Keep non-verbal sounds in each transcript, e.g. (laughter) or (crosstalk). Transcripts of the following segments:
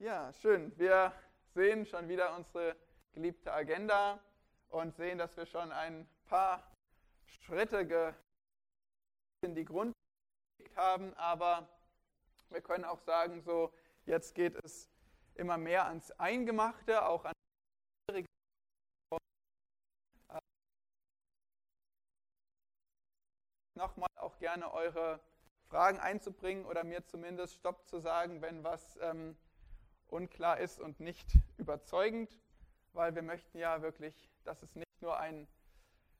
Ja, schön. Wir sehen schon wieder unsere geliebte Agenda und sehen, dass wir schon ein paar Schritte in die Grund haben, aber wir können auch sagen, so jetzt geht es immer mehr ans Eingemachte, auch an nochmal auch gerne eure Fragen einzubringen oder mir zumindest Stopp zu sagen, wenn was ähm, unklar ist und nicht überzeugend, weil wir möchten ja wirklich, dass es nicht nur ein,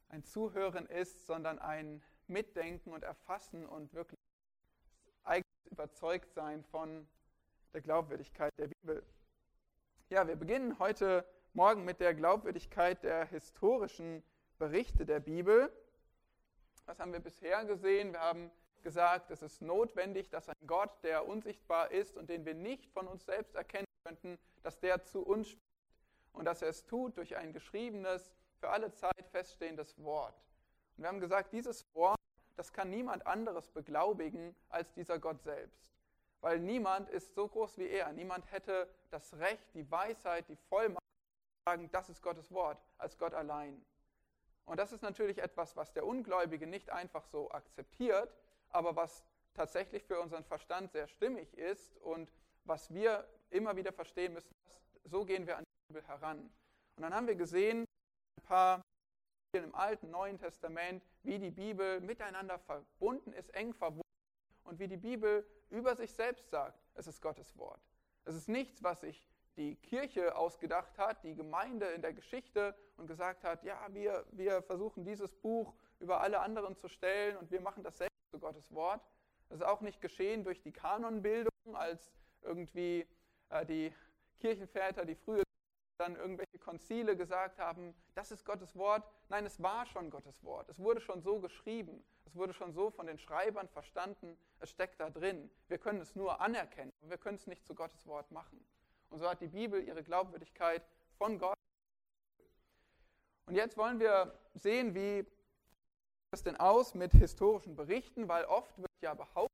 ein Zuhören ist, sondern ein Mitdenken und Erfassen und wirklich überzeugt sein von der Glaubwürdigkeit der Bibel. Ja, wir beginnen heute Morgen mit der Glaubwürdigkeit der historischen Berichte der Bibel. Was haben wir bisher gesehen? Wir haben gesagt, es ist notwendig, dass ein Gott, der unsichtbar ist und den wir nicht von uns selbst erkennen könnten, dass der zu uns spricht und dass er es tut durch ein geschriebenes, für alle Zeit feststehendes Wort. Und wir haben gesagt, dieses Wort, das kann niemand anderes beglaubigen als dieser Gott selbst. Weil niemand ist so groß wie er. Niemand hätte das Recht, die Weisheit, die Vollmacht zu sagen, das ist Gottes Wort, als Gott allein. Und das ist natürlich etwas, was der Ungläubige nicht einfach so akzeptiert, aber was tatsächlich für unseren Verstand sehr stimmig ist und was wir immer wieder verstehen müssen, so gehen wir an die Bibel heran. Und dann haben wir gesehen, ein paar im Alten, Neuen Testament, wie die Bibel miteinander verbunden ist, eng verbunden und wie die Bibel über sich selbst sagt, es ist Gottes Wort. Es ist nichts, was sich die Kirche ausgedacht hat, die Gemeinde in der Geschichte und gesagt hat, ja, wir, wir versuchen dieses Buch über alle anderen zu stellen und wir machen das selbst zu Gottes Wort. Das ist auch nicht geschehen durch die Kanonbildung, als irgendwie äh, die Kirchenväter, die früher dann irgendwelche Konzile gesagt haben, das ist Gottes Wort. Nein, es war schon Gottes Wort. Es wurde schon so geschrieben. Es wurde schon so von den Schreibern verstanden. Es steckt da drin. Wir können es nur anerkennen, wir können es nicht zu Gottes Wort machen. Und so hat die Bibel ihre Glaubwürdigkeit von Gott. Und jetzt wollen wir sehen, wie das denn aus mit historischen Berichten, weil oft wird ja behauptet,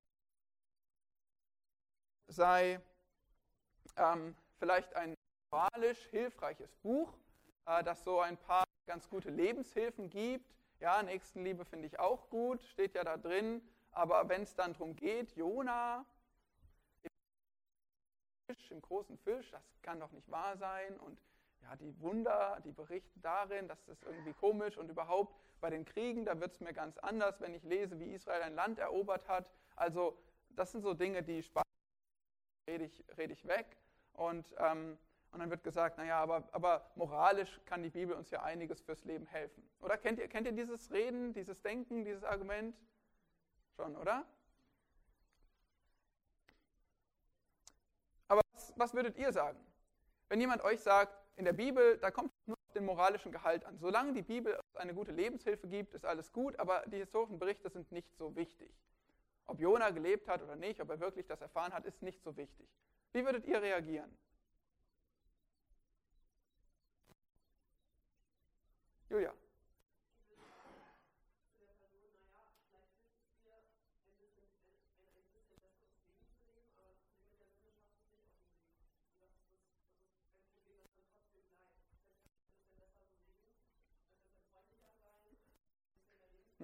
sei ähm, vielleicht ein moralisch hilfreiches Buch, äh, das so ein paar ganz gute Lebenshilfen gibt. Ja, Nächstenliebe finde ich auch gut, steht ja da drin. Aber wenn es dann darum geht, Jona im großen Fisch, das kann doch nicht wahr sein. Und ja, die Wunder, die berichten darin, das ist irgendwie komisch. Und überhaupt bei den Kriegen, da wird es mir ganz anders, wenn ich lese, wie Israel ein Land erobert hat. Also das sind so Dinge, die Spaß rede ich, rede ich weg. Und, ähm, und dann wird gesagt, naja, aber, aber moralisch kann die Bibel uns ja einiges fürs Leben helfen. Oder kennt ihr, kennt ihr dieses Reden, dieses Denken, dieses Argument? Schon, oder? Aber was, was würdet ihr sagen? Wenn jemand euch sagt, in der Bibel, da kommt es nur auf den moralischen Gehalt an. Solange die Bibel eine gute Lebenshilfe gibt, ist alles gut, aber die historischen Berichte sind nicht so wichtig. Ob Jona gelebt hat oder nicht, ob er wirklich das erfahren hat, ist nicht so wichtig. Wie würdet ihr reagieren? Julia.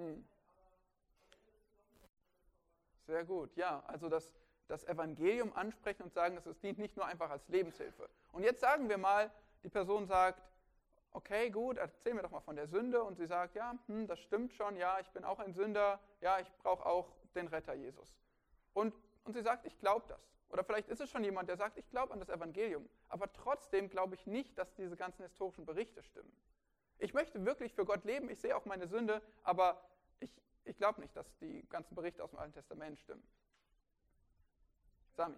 Hm. Sehr gut, ja. Also das, das Evangelium ansprechen und sagen, es dient nicht nur einfach als Lebenshilfe. Und jetzt sagen wir mal, die Person sagt, okay, gut, erzähl mir doch mal von der Sünde. Und sie sagt, ja, hm, das stimmt schon, ja, ich bin auch ein Sünder, ja, ich brauche auch den Retter Jesus. Und, und sie sagt, ich glaube das. Oder vielleicht ist es schon jemand, der sagt, ich glaube an das Evangelium. Aber trotzdem glaube ich nicht, dass diese ganzen historischen Berichte stimmen. Ich möchte wirklich für Gott leben, ich sehe auch meine Sünde, aber ich, ich glaube nicht, dass die ganzen Berichte aus dem Alten Testament stimmen. Sami.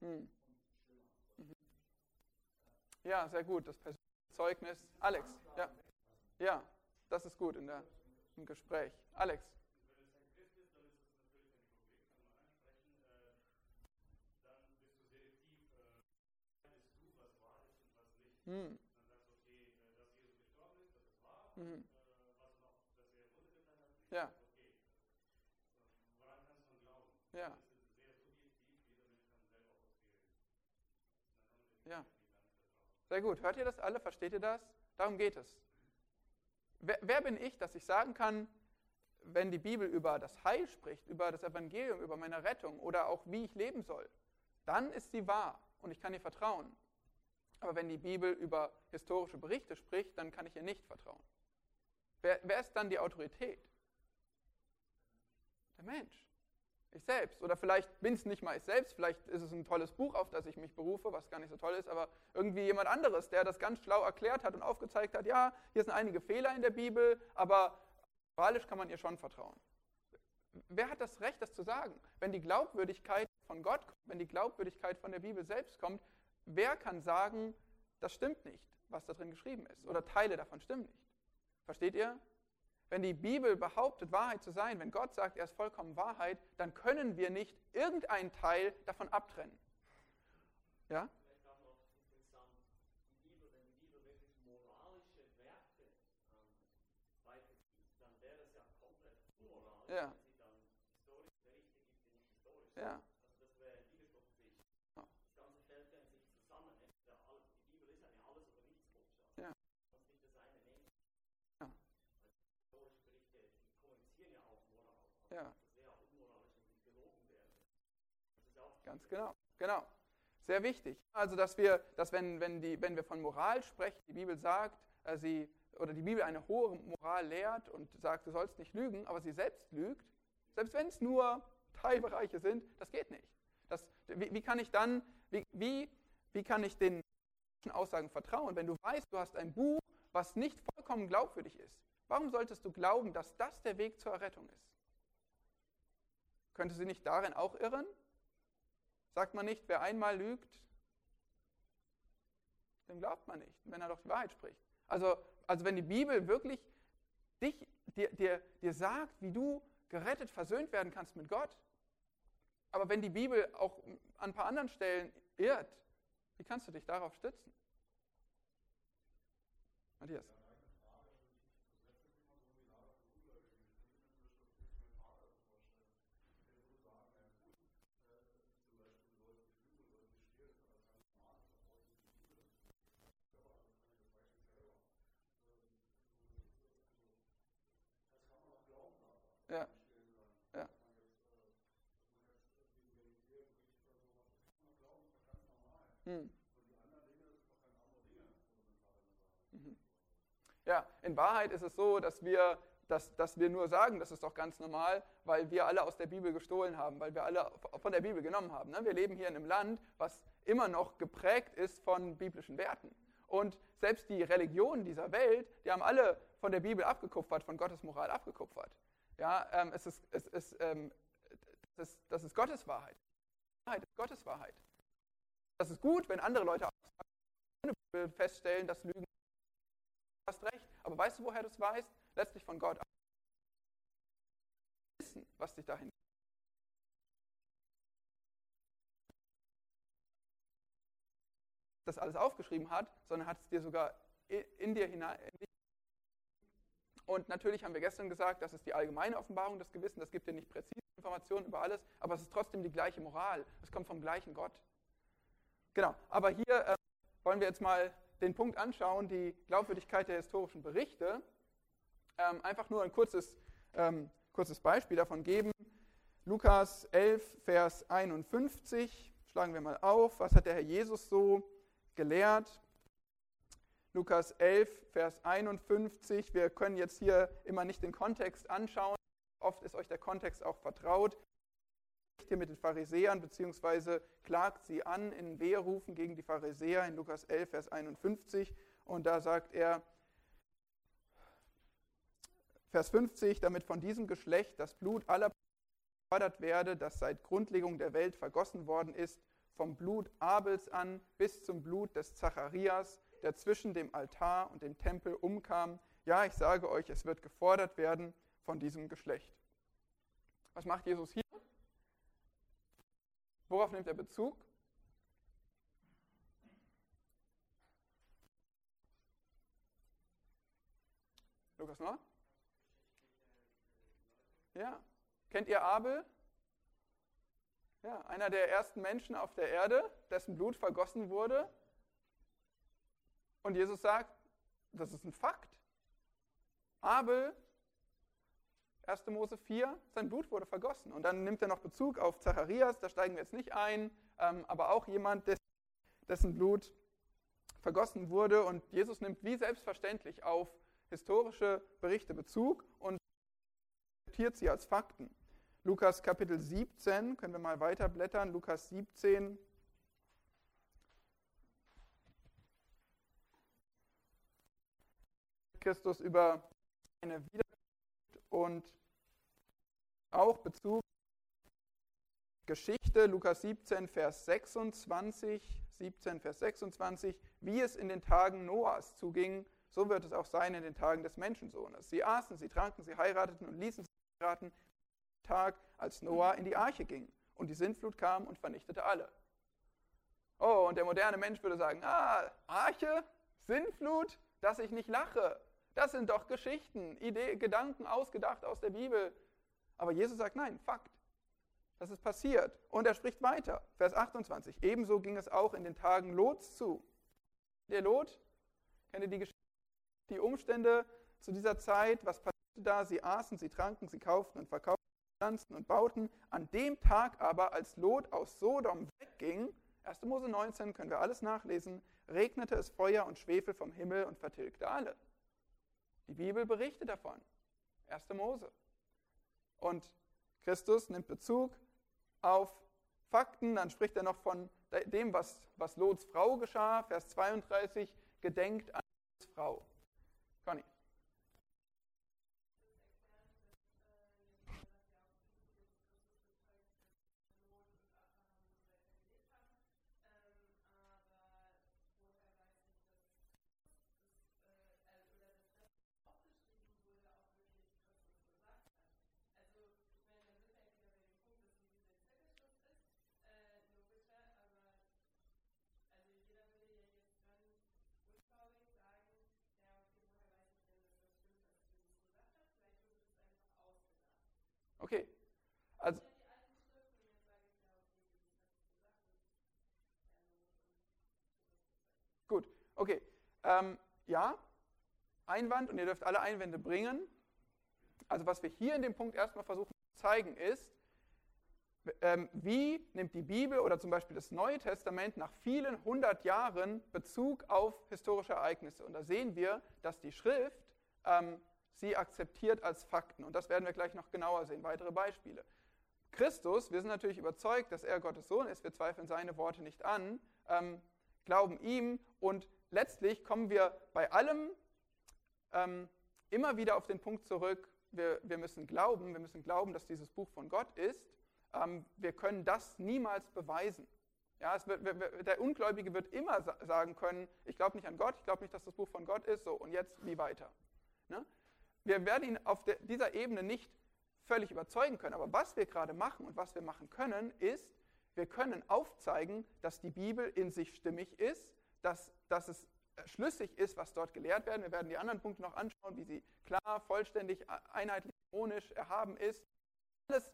Hm. Ja, sehr gut. Das persönliche Zeugnis. Alex, ja. Ja, das ist gut in der, im Gespräch. Alex. Hm. Mhm. Ja. Ja. Ja. Sehr gut. Hört ihr das alle? Versteht ihr das? Darum geht es. Wer, wer, bin ich, dass ich sagen kann, wenn die Bibel über das Heil spricht, über das Evangelium, über meine Rettung oder auch wie ich leben soll, dann ist sie wahr und ich kann ihr vertrauen. Aber wenn die Bibel über historische Berichte spricht, dann kann ich ihr nicht vertrauen. Wer, wer ist dann die Autorität? Der Mensch. Ich selbst. Oder vielleicht bin es nicht mal ich selbst, vielleicht ist es ein tolles Buch, auf das ich mich berufe, was gar nicht so toll ist, aber irgendwie jemand anderes, der das ganz schlau erklärt hat und aufgezeigt hat, ja, hier sind einige Fehler in der Bibel, aber moralisch kann man ihr schon vertrauen. Wer hat das Recht, das zu sagen? Wenn die Glaubwürdigkeit von Gott kommt, wenn die Glaubwürdigkeit von der Bibel selbst kommt, wer kann sagen, das stimmt nicht, was da drin geschrieben ist? Oder Teile davon stimmen nicht? Versteht ihr? Wenn die Bibel behauptet, Wahrheit zu sein, wenn Gott sagt, er ist vollkommen Wahrheit, dann können wir nicht irgendeinen Teil davon abtrennen. Ja? Ja. Ja. Ja. Ganz genau, genau. Sehr wichtig. Also, dass wir, dass wenn, wenn, die, wenn wir von Moral sprechen, die Bibel sagt, äh, sie, oder die Bibel eine hohe Moral lehrt und sagt, du sollst nicht lügen, aber sie selbst lügt, selbst wenn es nur Teilbereiche sind, das geht nicht. Das, wie, wie kann ich dann, wie, wie, wie kann ich den Aussagen vertrauen, wenn du weißt, du hast ein Buch, was nicht vollkommen glaubwürdig ist? Warum solltest du glauben, dass das der Weg zur Errettung ist? Könnte sie nicht darin auch irren? Sagt man nicht, wer einmal lügt, dem glaubt man nicht, wenn er doch die Wahrheit spricht. Also, also wenn die Bibel wirklich dich, dir, dir, dir sagt, wie du gerettet, versöhnt werden kannst mit Gott, aber wenn die Bibel auch an ein paar anderen Stellen irrt, wie kannst du dich darauf stützen? Matthias. Ja. Ja. Hm. Mhm. Ja, in Wahrheit ist es so, dass wir, dass, dass wir nur sagen, das ist doch ganz normal, weil wir alle aus der Bibel gestohlen haben, weil wir alle von der Bibel genommen haben. Ne? Wir leben hier in einem Land, was immer noch geprägt ist von biblischen Werten. Und selbst die Religionen dieser Welt, die haben alle von der Bibel abgekupfert, von Gottes Moral abgekupfert. Ja, ähm, es ist, es ist, ähm, das, ist, das ist Gottes Wahrheit. Wahrheit ist Gottes Wahrheit. Das ist gut, wenn andere Leute feststellen, dass Lügen. Du hast recht, aber weißt du, woher du es weißt? Letztlich von Gott. Wissen, was dich dahin. das alles aufgeschrieben hat, sondern hat es dir sogar in dir hinein, in und natürlich haben wir gestern gesagt, das ist die allgemeine Offenbarung des Gewissens, das gibt dir nicht präzise Informationen über alles, aber es ist trotzdem die gleiche Moral. Es kommt vom gleichen Gott. Genau, aber hier äh, wollen wir jetzt mal den Punkt anschauen, die Glaubwürdigkeit der historischen Berichte. Ähm, einfach nur ein kurzes, ähm, kurzes Beispiel davon geben. Lukas 11, Vers 51, schlagen wir mal auf. Was hat der Herr Jesus so gelehrt? Lukas 11, Vers 51. Wir können jetzt hier immer nicht den Kontext anschauen. Oft ist euch der Kontext auch vertraut. Hier mit den Pharisäern, beziehungsweise klagt sie an in Weherufen gegen die Pharisäer in Lukas 11, Vers 51. Und da sagt er, Vers 50, damit von diesem Geschlecht das Blut aller gefordert werde, das seit Grundlegung der Welt vergossen worden ist, vom Blut Abels an bis zum Blut des Zacharias, der zwischen dem Altar und dem Tempel umkam. Ja, ich sage euch, es wird gefordert werden von diesem Geschlecht. Was macht Jesus hier? Worauf nimmt er Bezug? Lukas noch? Ja. Kennt ihr Abel? Ja, einer der ersten Menschen auf der Erde, dessen Blut vergossen wurde. Und Jesus sagt, das ist ein Fakt. Abel, 1. Mose 4, sein Blut wurde vergossen. Und dann nimmt er noch Bezug auf Zacharias, da steigen wir jetzt nicht ein, ähm, aber auch jemand, dessen Blut vergossen wurde. Und Jesus nimmt wie selbstverständlich auf historische Berichte Bezug und akzeptiert sie als Fakten. Lukas Kapitel 17, können wir mal weiter blättern, Lukas 17. Christus über eine Wiederkunft und auch Bezug Geschichte, Lukas 17, Vers 26, 17, Vers 26, wie es in den Tagen Noahs zuging, so wird es auch sein in den Tagen des Menschensohnes. Sie aßen, sie tranken, sie heirateten und ließen sich heiraten, Tag, als Noah in die Arche ging und die Sintflut kam und vernichtete alle. Oh, und der moderne Mensch würde sagen, ah, Arche, Sintflut, dass ich nicht lache. Das sind doch Geschichten, Ideen, Gedanken ausgedacht aus der Bibel. Aber Jesus sagt, nein, Fakt. Das ist passiert. Und er spricht weiter. Vers 28. Ebenso ging es auch in den Tagen Lots zu. Der Lot, kennt ihr die Geschichte, die Umstände zu dieser Zeit? Was passierte da? Sie aßen, sie tranken, sie kauften und verkauften, pflanzten und bauten. An dem Tag aber, als Lot aus Sodom wegging, 1. Mose 19, können wir alles nachlesen, regnete es Feuer und Schwefel vom Himmel und vertilgte alle. Die Bibel berichtet davon. 1. Mose. Und Christus nimmt Bezug auf Fakten, dann spricht er noch von dem, was, was Lots Frau geschah, Vers 32, gedenkt an Lots Frau. Conny. Okay. Also, gut, okay. Ähm, ja, Einwand und ihr dürft alle Einwände bringen. Also was wir hier in dem Punkt erstmal versuchen zu zeigen ist, ähm, wie nimmt die Bibel oder zum Beispiel das Neue Testament nach vielen hundert Jahren Bezug auf historische Ereignisse. Und da sehen wir, dass die Schrift ähm, sie akzeptiert als Fakten. Und das werden wir gleich noch genauer sehen. Weitere Beispiele. Christus, wir sind natürlich überzeugt, dass er Gottes Sohn ist. Wir zweifeln seine Worte nicht an, ähm, glauben ihm und letztlich kommen wir bei allem ähm, immer wieder auf den Punkt zurück, wir, wir, müssen glauben, wir müssen glauben, dass dieses Buch von Gott ist. Ähm, wir können das niemals beweisen. Ja, wird, der Ungläubige wird immer sagen können, ich glaube nicht an Gott, ich glaube nicht, dass das Buch von Gott ist, so und jetzt wie weiter. Ne? wir werden ihn auf der, dieser Ebene nicht völlig überzeugen können. Aber was wir gerade machen und was wir machen können, ist, wir können aufzeigen, dass die Bibel in sich stimmig ist, dass, dass es schlüssig ist, was dort gelehrt werden. Wir werden die anderen Punkte noch anschauen, wie sie klar, vollständig, einheitlich, harmonisch, erhaben ist. Alles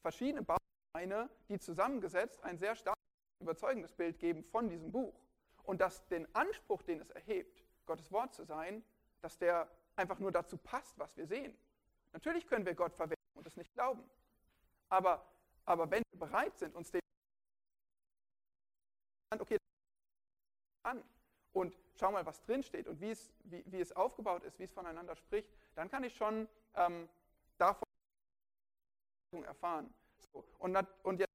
verschiedene Bausteine, die zusammengesetzt ein sehr starkes, überzeugendes Bild geben von diesem Buch. Und dass den Anspruch, den es erhebt, Gottes Wort zu sein, dass der einfach nur dazu passt, was wir sehen. Natürlich können wir Gott verwenden und es nicht glauben. Aber, aber wenn wir bereit sind, uns dem okay, an und schau mal, was drin steht und wie es, wie, wie es aufgebaut ist, wie es voneinander spricht, dann kann ich schon ähm, davon erfahren. So, und, und jetzt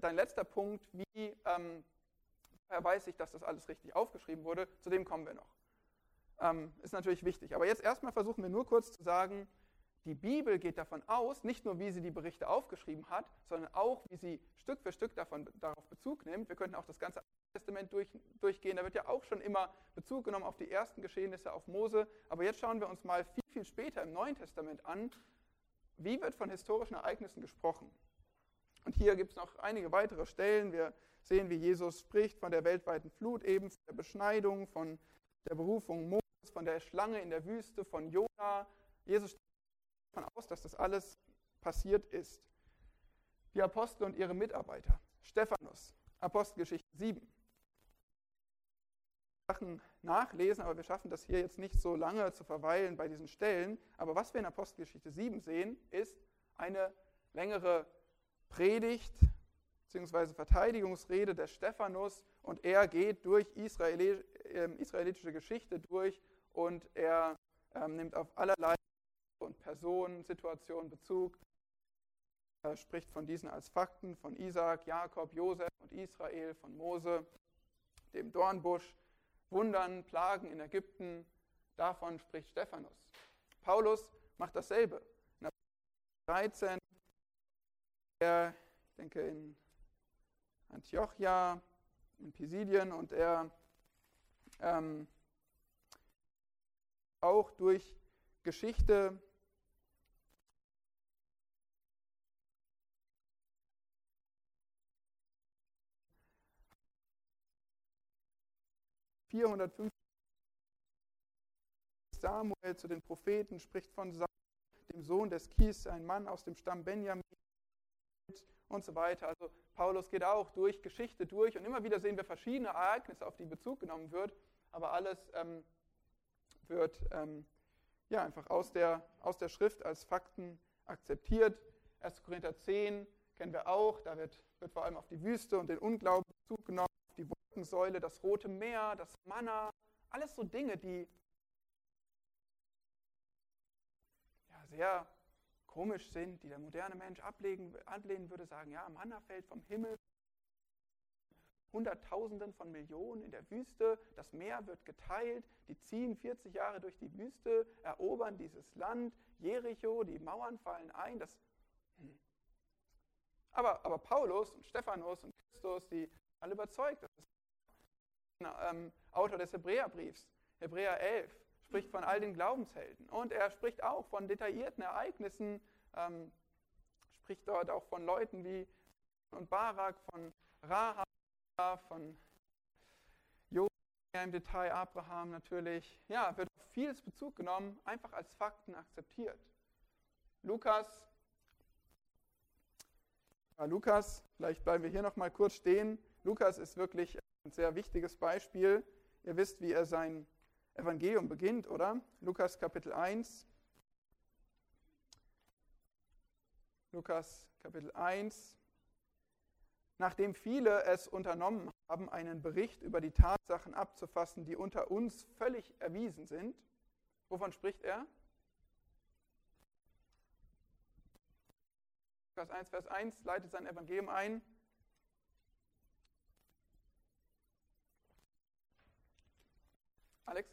dein letzter Punkt, wie ähm, weiß ich, dass das alles richtig aufgeschrieben wurde, zu dem kommen wir noch ähm, ist natürlich wichtig. Aber jetzt erstmal versuchen wir nur kurz zu sagen, die Bibel geht davon aus, nicht nur wie sie die Berichte aufgeschrieben hat, sondern auch wie sie Stück für Stück davon, darauf Bezug nimmt. Wir könnten auch das ganze Testament durch, durchgehen. Da wird ja auch schon immer Bezug genommen auf die ersten Geschehnisse, auf Mose. Aber jetzt schauen wir uns mal viel, viel später im Neuen Testament an, wie wird von historischen Ereignissen gesprochen. Und hier gibt es noch einige weitere Stellen. Wir sehen, wie Jesus spricht von der weltweiten Flut, eben von der Beschneidung, von der Berufung Moses von der Schlange in der Wüste, von Jona. Jesus geht davon aus, dass das alles passiert ist. Die Apostel und ihre Mitarbeiter. Stephanus, Apostelgeschichte 7. Sachen nachlesen, aber wir schaffen das hier jetzt nicht so lange zu verweilen bei diesen Stellen. Aber was wir in Apostelgeschichte 7 sehen, ist eine längere Predigt bzw. Verteidigungsrede des Stephanus und er geht durch Israeli, äh, israelitische Geschichte durch und er äh, nimmt auf allerlei und Personen, Situationen Bezug. Er spricht von diesen als Fakten, von Isaac, Jakob, Josef und Israel, von Mose, dem Dornbusch, Wundern, Plagen in Ägypten. Davon spricht Stephanus. Paulus macht dasselbe. In 13, er, ich denke in Antiochia, in Pisidien und er ähm, auch durch Geschichte vierhundertfünfzig Samuel zu den Propheten spricht von Samuel, dem Sohn des Kis, ein Mann aus dem Stamm Benjamin und so weiter. Also Paulus geht auch durch Geschichte durch und immer wieder sehen wir verschiedene Ereignisse, auf die Bezug genommen wird, aber alles ähm, wird ähm, ja, einfach aus der, aus der Schrift als Fakten akzeptiert. 1. Korinther 10 kennen wir auch, da wird, wird vor allem auf die Wüste und den Unglauben Bezug genommen, Wolkensäule, das Rote Meer, das Manna, alles so Dinge, die ja, sehr komisch sind, die der moderne Mensch ablegen, ablehnen würde, sagen, ja, Manna fällt vom Himmel, Hunderttausenden von Millionen in der Wüste, das Meer wird geteilt, die ziehen 40 Jahre durch die Wüste, erobern dieses Land, Jericho, die Mauern fallen ein. Das, hm. aber, aber Paulus und Stephanus und Christus, die alle überzeugt, das ist ähm, Autor des Hebräerbriefs, Hebräer 11, spricht von all den Glaubenshelden. Und er spricht auch von detaillierten Ereignissen, ähm, spricht dort auch von Leuten wie und Barak, von Rahab, von Josef im Detail, Abraham natürlich. Ja, wird vieles Bezug genommen, einfach als Fakten akzeptiert. Lukas, ja, Lukas, vielleicht bleiben wir hier noch mal kurz stehen. Lukas ist wirklich ein sehr wichtiges Beispiel. Ihr wisst, wie er sein Evangelium beginnt, oder? Lukas Kapitel 1. Lukas Kapitel 1. Nachdem viele es unternommen haben, einen Bericht über die Tatsachen abzufassen, die unter uns völlig erwiesen sind, wovon spricht er? Lukas 1, Vers 1 leitet sein Evangelium ein. Alex?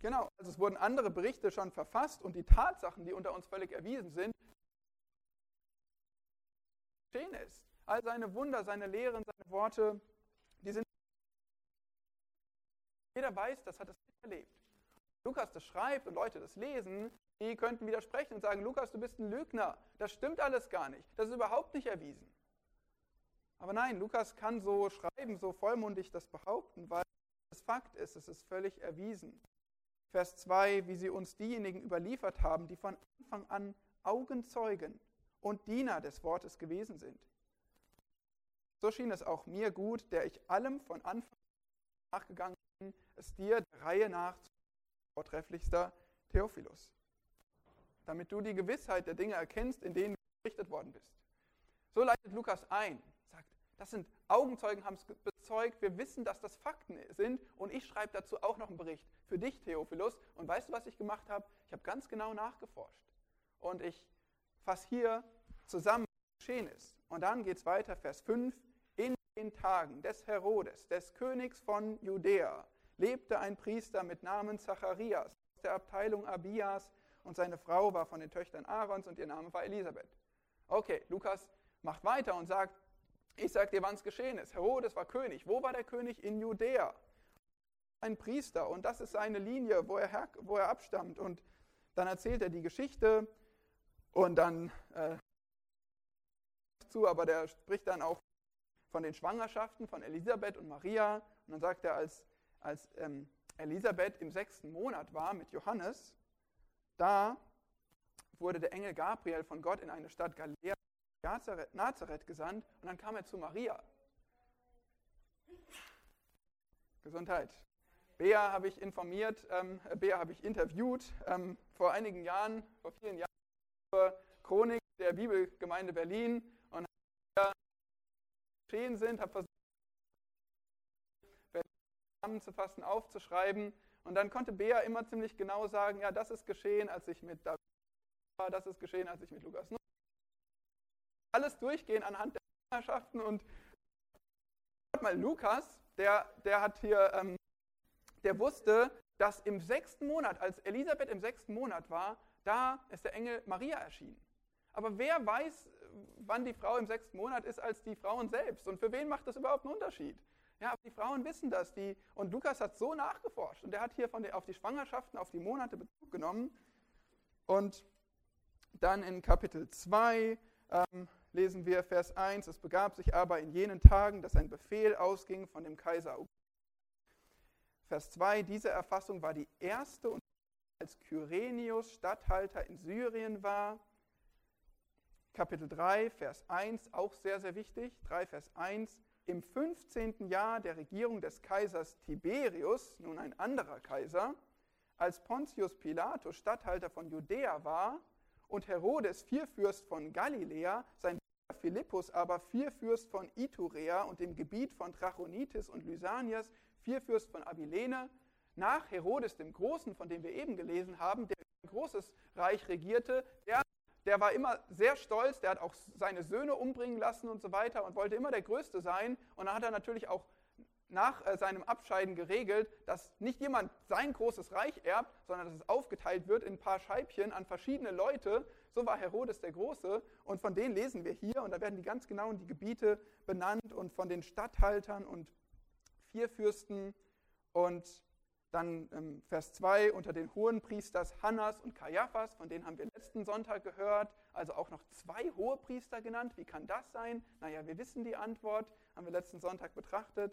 Genau, also es wurden andere Berichte schon verfasst und die Tatsachen, die unter uns völlig erwiesen sind, geschehen ist. All seine Wunder, seine Lehren, seine Worte, die sind. Jeder weiß, das hat es erlebt. Lukas das schreibt und Leute das lesen, die könnten widersprechen und sagen, Lukas, du bist ein Lügner. Das stimmt alles gar nicht. Das ist überhaupt nicht erwiesen. Aber nein, Lukas kann so schreiben, so vollmundig das behaupten, weil es Fakt ist, es ist völlig erwiesen. Vers 2, wie sie uns diejenigen überliefert haben, die von Anfang an Augenzeugen und Diener des Wortes gewesen sind. So schien es auch mir gut, der ich allem von Anfang an nachgegangen bin, es dir der Reihe nach zu vortrefflichster Theophilus, damit du die Gewissheit der Dinge erkennst, in denen du berichtet worden bist. So leitet Lukas ein, das sind Augenzeugen, haben es bezeugt, wir wissen, dass das Fakten sind und ich schreibe dazu auch noch einen Bericht für dich, Theophilus. Und weißt du, was ich gemacht habe? Ich habe ganz genau nachgeforscht. Und ich fasse hier zusammen, was geschehen ist. Und dann geht es weiter, Vers 5. In den Tagen des Herodes, des Königs von Judäa, lebte ein Priester mit Namen Zacharias aus der Abteilung Abias und seine Frau war von den Töchtern Aarons und ihr Name war Elisabeth. Okay, Lukas macht weiter und sagt, ich sage dir, wann es geschehen ist. Herodes war König. Wo war der König? In Judäa ein Priester und das ist seine Linie, wo er, her, wo er abstammt. Und dann erzählt er die Geschichte und dann äh, zu, aber der spricht dann auch von den Schwangerschaften von Elisabeth und Maria. Und dann sagt er, als, als ähm, Elisabeth im sechsten Monat war mit Johannes, da wurde der Engel Gabriel von Gott in eine Stadt Galiläa, Nazareth, gesandt und dann kam er zu Maria. Gesundheit. Bea habe ich informiert, ähm, Bea habe ich interviewt ähm, vor einigen Jahren, vor vielen Jahren, zur Chronik der Bibelgemeinde Berlin und geschehen sind, habe versucht, zusammenzufassen, aufzuschreiben. Und dann konnte Bea immer ziemlich genau sagen, ja, das ist geschehen, als ich mit David war, das ist geschehen, als ich mit Lukas Alles durchgehen anhand der Partnerschaften und mal Lukas, der, der hat hier, ähm, der wusste, dass im sechsten Monat, als Elisabeth im sechsten Monat war, da ist der Engel Maria erschienen. Aber wer weiß, wann die Frau im sechsten Monat ist, als die Frauen selbst? Und für wen macht das überhaupt einen Unterschied? Ja, aber die Frauen wissen das. Die, und Lukas hat so nachgeforscht und er hat hier von der, auf die Schwangerschaften, auf die Monate Bezug genommen. Und dann in Kapitel 2 ähm, lesen wir Vers 1, es begab sich aber in jenen Tagen, dass ein Befehl ausging von dem Kaiser Augustus. Vers 2, diese Erfassung war die erste und als Kyrenius Statthalter in Syrien war. Kapitel 3, Vers 1, auch sehr, sehr wichtig. 3, Vers 1, im 15. Jahr der Regierung des Kaisers Tiberius, nun ein anderer Kaiser, als Pontius Pilatus Statthalter von Judäa war und Herodes Vierfürst von Galiläa, sein Philippus aber Vierfürst von Iturea und dem Gebiet von Trachonitis und Lysanias, Vierfürst von Abilene, nach Herodes dem Großen, von dem wir eben gelesen haben, der ein großes Reich regierte, der der war immer sehr stolz, der hat auch seine Söhne umbringen lassen und so weiter und wollte immer der Größte sein. Und dann hat er natürlich auch nach äh, seinem Abscheiden geregelt, dass nicht jemand sein großes Reich erbt, sondern dass es aufgeteilt wird in ein paar Scheibchen an verschiedene Leute. So war Herodes der Große und von denen lesen wir hier und da werden die ganz genau die Gebiete benannt und von den Statthaltern und Vierfürsten und dann ähm, Vers 2 unter den hohen Priesters Hannas und Kaiaphas, von denen haben wir letzten Sonntag gehört, also auch noch zwei hohe Priester genannt. Wie kann das sein? Naja, wir wissen die Antwort, haben wir letzten Sonntag betrachtet.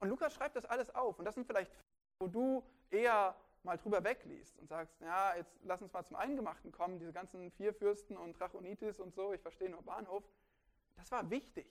Und Lukas schreibt das alles auf. Und das sind vielleicht, wo du eher mal drüber wegliest und sagst, ja, jetzt lass uns mal zum Eingemachten kommen, diese ganzen Vierfürsten und Trachonitis und so, ich verstehe nur Bahnhof. Das war wichtig.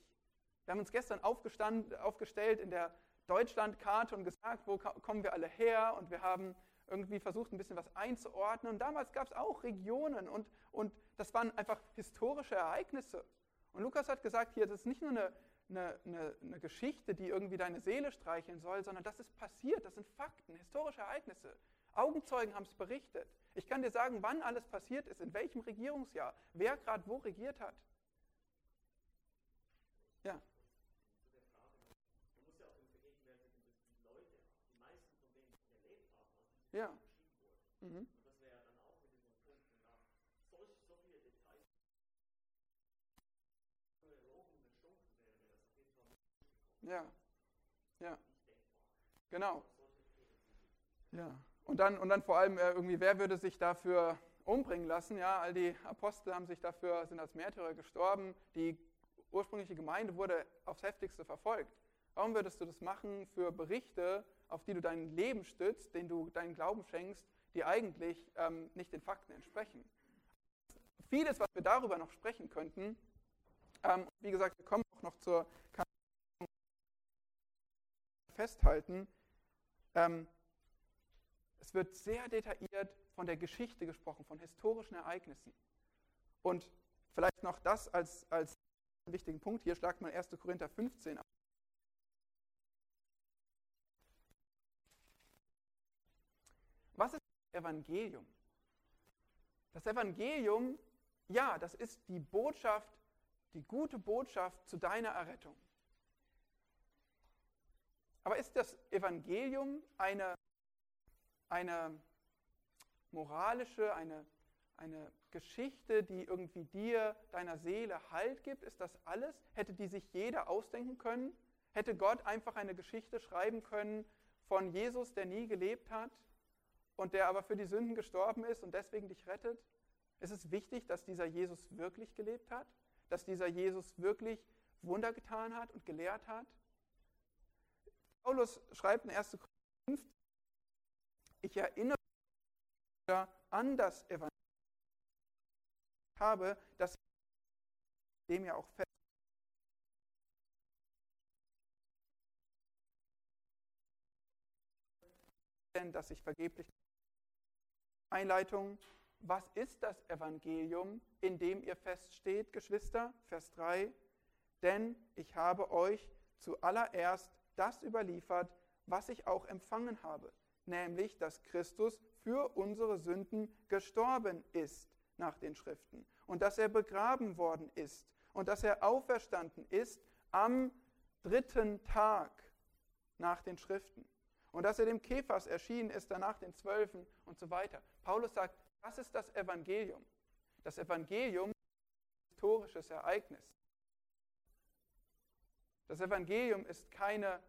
Wir haben uns gestern aufgestellt in der Deutschlandkarte und gesagt, wo kommen wir alle her und wir haben irgendwie versucht, ein bisschen was einzuordnen. Und damals gab es auch Regionen und, und das waren einfach historische Ereignisse. Und Lukas hat gesagt, hier, das ist nicht nur eine, eine, eine, eine Geschichte, die irgendwie deine Seele streicheln soll, sondern das ist passiert, das sind Fakten, historische Ereignisse. Augenzeugen haben es berichtet. Ich kann dir sagen, wann alles passiert ist, in welchem Regierungsjahr, wer gerade wo regiert hat. Ja. Ja. Mhm. das wäre dann auch mit diesem Punkt, wenn da solch, so viele Details Ja. Ja. Genau. Ja. Und dann, und dann vor allem äh, irgendwie, wer würde sich dafür umbringen lassen? Ja, all die Apostel haben sich dafür, sind als Märtyrer gestorben. Die ursprüngliche Gemeinde wurde aufs heftigste verfolgt. Warum würdest du das machen für Berichte, auf die du dein Leben stützt, denen du deinen Glauben schenkst, die eigentlich ähm, nicht den Fakten entsprechen? Vieles, was wir darüber noch sprechen könnten. Ähm, wie gesagt, wir kommen auch noch zur festhalten. Ähm, es wird sehr detailliert von der Geschichte gesprochen, von historischen Ereignissen. Und vielleicht noch das als, als wichtigen Punkt. Hier schlagt mal 1. Korinther 15 auf. Was ist das Evangelium? Das Evangelium, ja, das ist die Botschaft, die gute Botschaft zu deiner Errettung. Aber ist das Evangelium eine, eine moralische, eine, eine Geschichte, die irgendwie dir, deiner Seele Halt gibt? Ist das alles? Hätte die sich jeder ausdenken können? Hätte Gott einfach eine Geschichte schreiben können von Jesus, der nie gelebt hat? und der aber für die Sünden gestorben ist und deswegen dich rettet? Ist es wichtig, dass dieser Jesus wirklich gelebt hat? Dass dieser Jesus wirklich Wunder getan hat und gelehrt hat? Paulus schreibt in 1. Ich erinnere an das Evangelium habe, dass dem ja auch fest dass ich vergeblich Einleitung, was ist das Evangelium, in dem ihr feststeht, Geschwister? Vers 3. Denn ich habe euch zuallererst das überliefert, was ich auch empfangen habe, nämlich, dass Christus für unsere Sünden gestorben ist nach den Schriften und dass er begraben worden ist und dass er auferstanden ist am dritten Tag nach den Schriften und dass er dem Kephas erschienen ist, danach den Zwölfen und so weiter. Paulus sagt, das ist das Evangelium. Das Evangelium ist ein historisches Ereignis. Das Evangelium ist keine,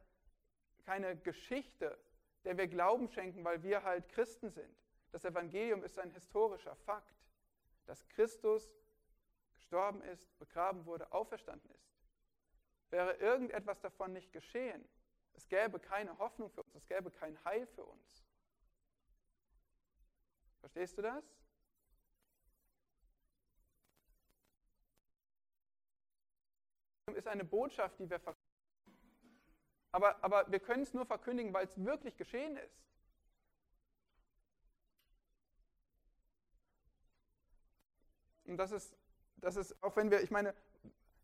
keine Geschichte, der wir Glauben schenken, weil wir halt Christen sind. Das Evangelium ist ein historischer Fakt, dass Christus gestorben ist, begraben wurde, auferstanden ist. Wäre irgendetwas davon nicht geschehen, es gäbe keine Hoffnung für uns, es gäbe kein Heil für uns. Verstehst du das? Ist eine Botschaft, die wir verkündigen. Aber, aber wir können es nur verkündigen, weil es wirklich geschehen ist. Und das ist, das ist, auch wenn wir, ich meine,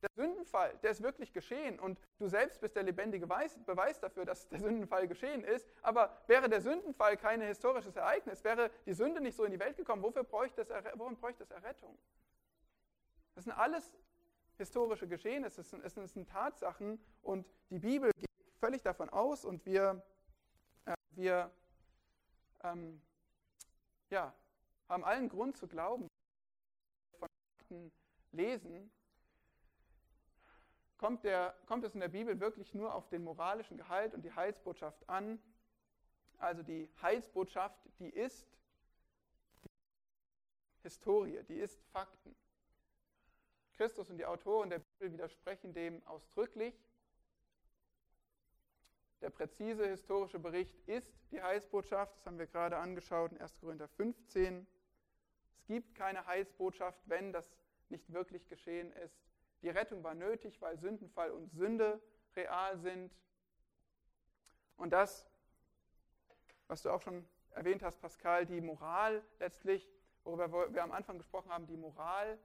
der Sündenfall, der ist wirklich geschehen und du selbst bist der lebendige Beweis dafür, dass der Sündenfall geschehen ist. Aber wäre der Sündenfall kein historisches Ereignis, wäre die Sünde nicht so in die Welt gekommen, wofür bräuchte es, worum bräuchte es Errettung? Das sind alles historische Geschehnisse, es sind, es sind Tatsachen und die Bibel geht völlig davon aus und wir, äh, wir ähm, ja, haben allen Grund zu glauben, von Fakten lesen kommt, der, kommt es in der Bibel wirklich nur auf den moralischen Gehalt und die Heilsbotschaft an. Also die Heilsbotschaft, die ist Historie, die ist Fakten. Christus und die Autoren der Bibel widersprechen dem ausdrücklich. Der präzise historische Bericht ist die Heilsbotschaft, das haben wir gerade angeschaut in 1. Korinther 15. Es gibt keine Heilsbotschaft, wenn das nicht wirklich geschehen ist. Die Rettung war nötig, weil Sündenfall und Sünde real sind. Und das, was du auch schon erwähnt hast, Pascal, die Moral letztlich, worüber wir am Anfang gesprochen haben, die Moral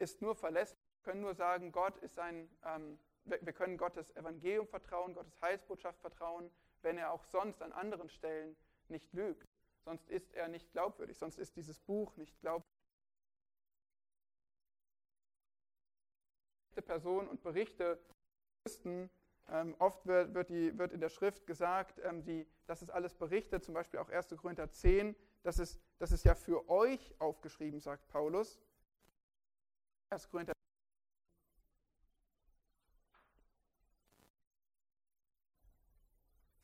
ist nur verlässlich. Wir können nur sagen, Gott ist ein, ähm, wir können Gottes Evangelium vertrauen, Gottes Heilsbotschaft vertrauen, wenn er auch sonst an anderen Stellen nicht lügt. Sonst ist er nicht glaubwürdig, sonst ist dieses Buch nicht glaubwürdig. Person und Berichte Christen. Ähm, oft wird, wird, die, wird, in der Schrift gesagt, ähm, die, das ist alles Berichte, zum Beispiel auch 1. Korinther 10, das ist, das ist ja für euch aufgeschrieben, sagt Paulus. 1. Korinther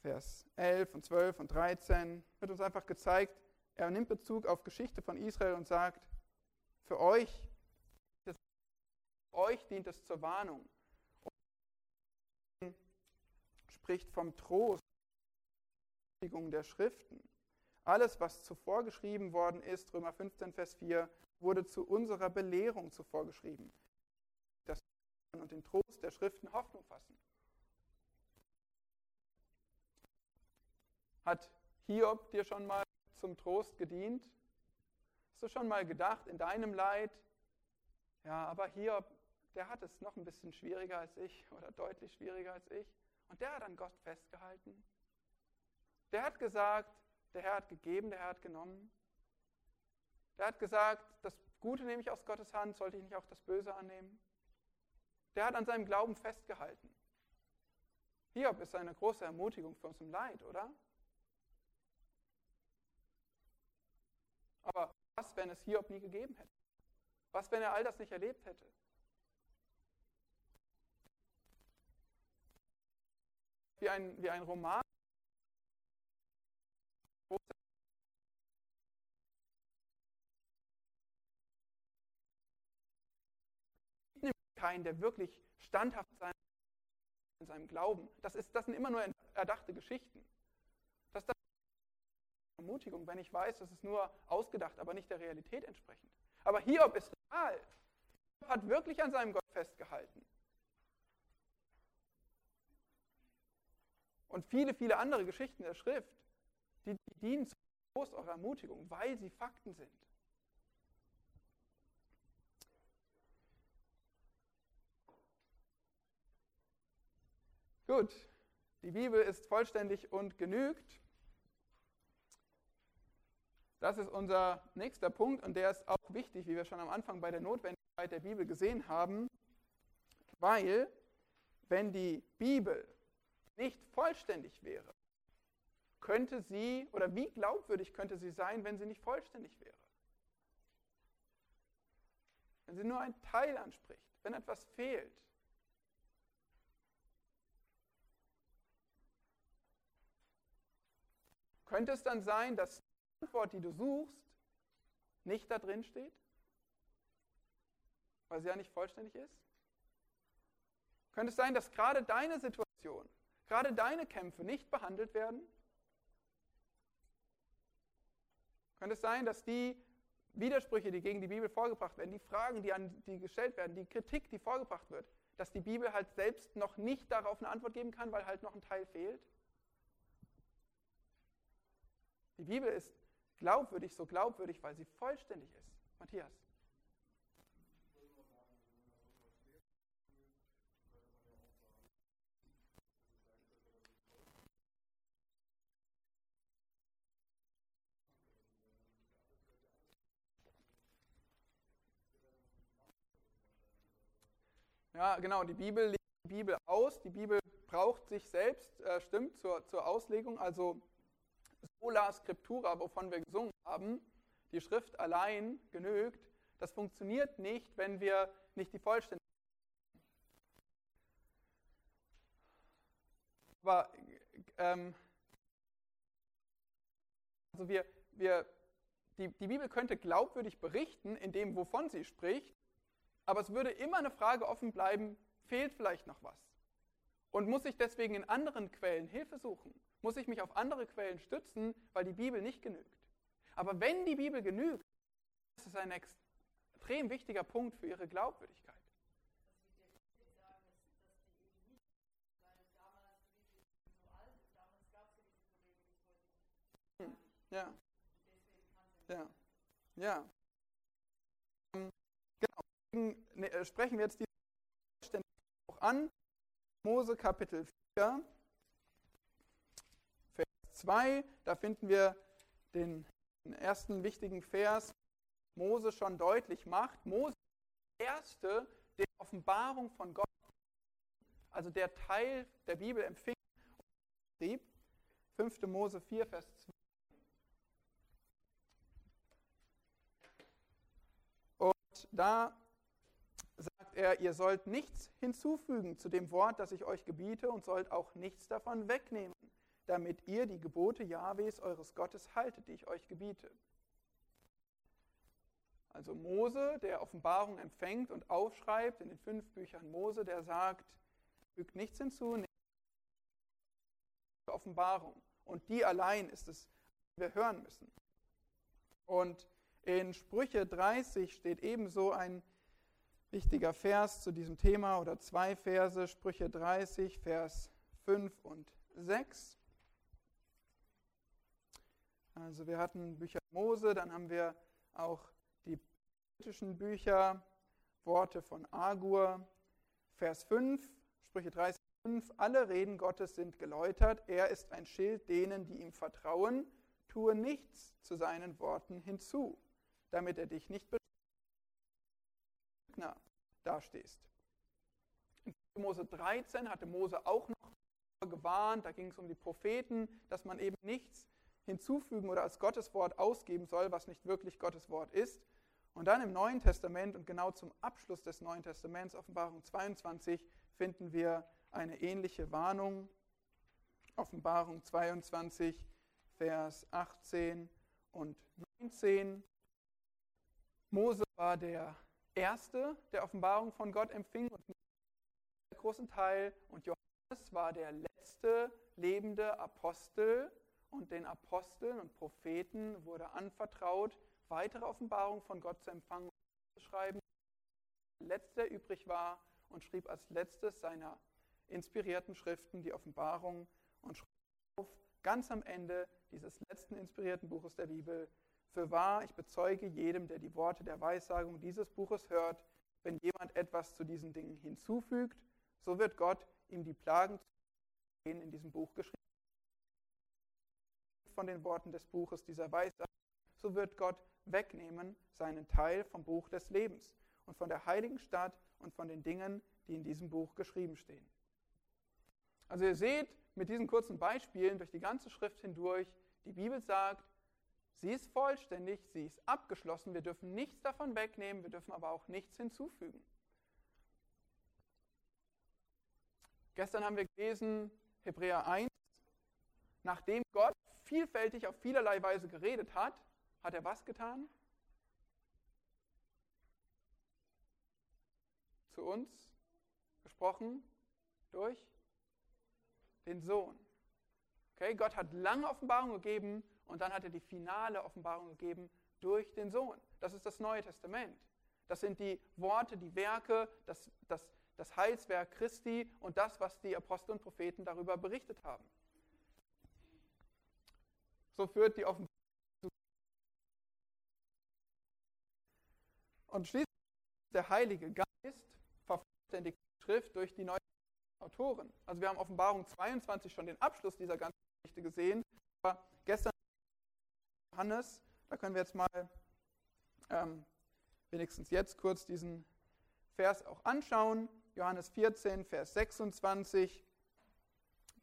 Vers 11 und 12 und 13 wird uns einfach gezeigt, er nimmt Bezug auf Geschichte von Israel und sagt, für euch euch dient es zur Warnung. Und spricht vom Trost der Schriften. Alles, was zuvor geschrieben worden ist, Römer 15, Vers 4, wurde zu unserer Belehrung zuvor geschrieben. Das und den Trost der Schriften Hoffnung fassen. Hat Hiob dir schon mal zum Trost gedient? Hast du schon mal gedacht in deinem Leid, ja, aber Hiob, der hat es noch ein bisschen schwieriger als ich oder deutlich schwieriger als ich. Und der hat an Gott festgehalten. Der hat gesagt, der Herr hat gegeben, der Herr hat genommen. Der hat gesagt, das Gute nehme ich aus Gottes Hand, sollte ich nicht auch das Böse annehmen? Der hat an seinem Glauben festgehalten. Hiob ist eine große Ermutigung für uns im Leid, oder? Aber was, wenn es Hiob nie gegeben hätte? Was, wenn er all das nicht erlebt hätte? wie ein, wie ein Roman. Keinen, der wirklich standhaft sein in seinem Glauben. Das, ist, das sind immer nur erdachte Geschichten. Das ist eine Ermutigung, wenn ich weiß, das ist nur ausgedacht, aber nicht der Realität entsprechend. Aber Hiob ist real. Hiob hat wirklich an seinem Gott festgehalten. Und viele, viele andere Geschichten der Schrift, die, die dienen zum Trost eurer Ermutigung, weil sie Fakten sind. Gut, die Bibel ist vollständig und genügt. Das ist unser nächster Punkt und der ist auch wichtig, wie wir schon am Anfang bei der Notwendigkeit der Bibel gesehen haben, weil wenn die Bibel nicht vollständig wäre, könnte sie oder wie glaubwürdig könnte sie sein, wenn sie nicht vollständig wäre? Wenn sie nur einen Teil anspricht, wenn etwas fehlt. Könnte es dann sein, dass die Antwort, die du suchst, nicht da drin steht? Weil sie ja nicht vollständig ist? Könnte es sein, dass gerade deine Situation, gerade deine Kämpfe nicht behandelt werden? Könnte es sein, dass die Widersprüche, die gegen die Bibel vorgebracht werden, die Fragen, die an die gestellt werden, die Kritik, die vorgebracht wird, dass die Bibel halt selbst noch nicht darauf eine Antwort geben kann, weil halt noch ein Teil fehlt? Die Bibel ist glaubwürdig, so glaubwürdig, weil sie vollständig ist. Matthias. Ja, genau, die Bibel legt die Bibel aus, die Bibel braucht sich selbst, äh, stimmt, zur, zur Auslegung. Also sola scriptura, wovon wir gesungen haben, die Schrift allein genügt, das funktioniert nicht, wenn wir nicht die Vollständigkeit Aber ähm, also wir, wir, die, die Bibel könnte glaubwürdig berichten in dem, wovon sie spricht, aber es würde immer eine Frage offen bleiben, fehlt vielleicht noch was? Und muss ich deswegen in anderen Quellen Hilfe suchen? Muss ich mich auf andere Quellen stützen, weil die Bibel nicht genügt? Aber wenn die Bibel genügt, das ist ein extrem wichtiger Punkt für ihre Glaubwürdigkeit. Ja. Ja. Ja. Genau. Ne, sprechen wir jetzt die auch an. Mose Kapitel 4, Vers 2, da finden wir den ersten wichtigen Vers, Mose schon deutlich macht. Mose ist der Erste, der Offenbarung von Gott, also der Teil der Bibel empfing und schrieb. 5. Mose 4, Vers 2. Und da er, ihr sollt nichts hinzufügen zu dem Wort, das ich euch gebiete, und sollt auch nichts davon wegnehmen, damit ihr die Gebote Jahwes eures Gottes haltet, die ich euch gebiete. Also Mose, der Offenbarung empfängt und aufschreibt in den fünf Büchern Mose, der sagt, fügt nichts hinzu, Offenbarung. Und die allein ist es, die wir hören müssen. Und in Sprüche 30 steht ebenso ein wichtiger Vers zu diesem Thema oder zwei Verse, Sprüche 30, Vers 5 und 6. Also wir hatten Bücher Mose, dann haben wir auch die britischen Bücher, Worte von Agur, Vers 5, Sprüche 30, 5. Alle Reden Gottes sind geläutert, er ist ein Schild denen, die ihm vertrauen, tue nichts zu seinen Worten hinzu, damit er dich nicht Lügner dastehst. In Mose 13 hatte Mose auch noch gewarnt, da ging es um die Propheten, dass man eben nichts hinzufügen oder als Gottes Wort ausgeben soll, was nicht wirklich Gottes Wort ist. Und dann im Neuen Testament und genau zum Abschluss des Neuen Testaments, Offenbarung 22, finden wir eine ähnliche Warnung. Offenbarung 22, Vers 18 und 19. Mose war der Erste, der Offenbarung von Gott empfing und einen großen Teil und Johannes war der letzte lebende Apostel und den Aposteln und Propheten wurde anvertraut, weitere Offenbarungen von Gott zu empfangen und zu schreiben. Letzter übrig war und schrieb als letztes seiner inspirierten Schriften die Offenbarung und schrieb auf, ganz am Ende dieses letzten inspirierten Buches der Bibel, für wahr, ich bezeuge jedem, der die Worte der Weissagung dieses Buches hört, wenn jemand etwas zu diesen Dingen hinzufügt, so wird Gott ihm die Plagen in diesem Buch geschrieben von den Worten des Buches dieser Weissagung, so wird Gott wegnehmen seinen Teil vom Buch des Lebens und von der heiligen Stadt und von den Dingen, die in diesem Buch geschrieben stehen. Also ihr seht mit diesen kurzen Beispielen durch die ganze Schrift hindurch, die Bibel sagt, sie ist vollständig, sie ist abgeschlossen, wir dürfen nichts davon wegnehmen, wir dürfen aber auch nichts hinzufügen. Gestern haben wir gelesen Hebräer 1, nachdem Gott vielfältig auf vielerlei Weise geredet hat, hat er was getan? Zu uns gesprochen durch den Sohn. Okay, Gott hat lange Offenbarung gegeben und dann hat er die finale Offenbarung gegeben durch den Sohn. Das ist das Neue Testament. Das sind die Worte, die Werke, das, das, das Heilswerk Christi und das, was die Apostel und Propheten darüber berichtet haben. So führt die Offenbarung zu. Und schließlich der Heilige Geist vervollständigt die Schrift durch die neuen Autoren. Also wir haben Offenbarung 22 schon den Abschluss dieser ganzen Geschichte gesehen. Aber Johannes, da können wir jetzt mal ähm, wenigstens jetzt kurz diesen Vers auch anschauen. Johannes 14, Vers 26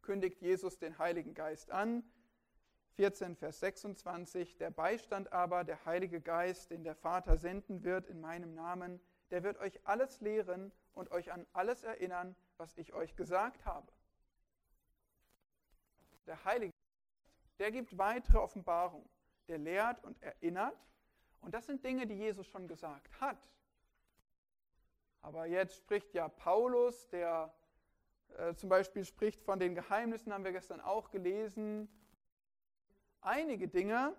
kündigt Jesus den Heiligen Geist an. 14, Vers 26, der Beistand aber, der Heilige Geist, den der Vater senden wird in meinem Namen, der wird euch alles lehren und euch an alles erinnern, was ich euch gesagt habe. Der Heilige Geist, der gibt weitere Offenbarung, der lehrt und erinnert. Und das sind Dinge, die Jesus schon gesagt hat. Aber jetzt spricht ja Paulus, der äh, zum Beispiel spricht von den Geheimnissen, haben wir gestern auch gelesen, einige Dinge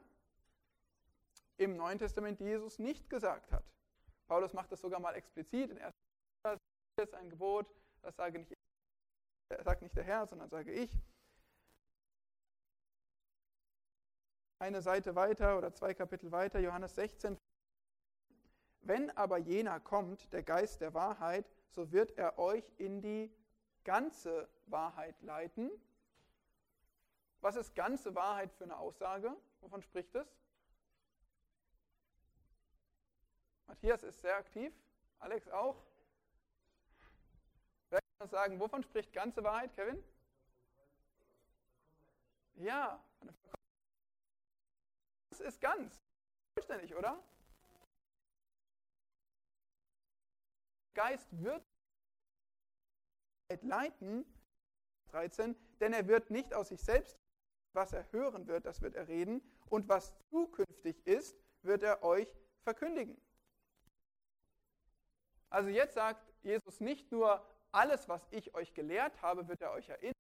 im Neuen Testament, die Jesus nicht gesagt hat. Paulus macht das sogar mal explizit in 1. Das ist ein Gebot, das sage nicht, sagt nicht der Herr, sondern sage ich. Eine Seite weiter oder zwei Kapitel weiter, Johannes 16. Wenn aber jener kommt, der Geist der Wahrheit, so wird er euch in die ganze Wahrheit leiten. Was ist ganze Wahrheit für eine Aussage? Wovon spricht es? Matthias ist sehr aktiv, Alex auch. Wer kann uns sagen, wovon spricht ganze Wahrheit, Kevin? Ja, das ist ganz. Vollständig, oder? Geist wird leiten, 13, denn er wird nicht aus sich selbst was er hören wird, das wird er reden. Und was zukünftig ist, wird er euch verkündigen. Also jetzt sagt Jesus nicht nur, alles, was ich euch gelehrt habe, wird er euch erinnern.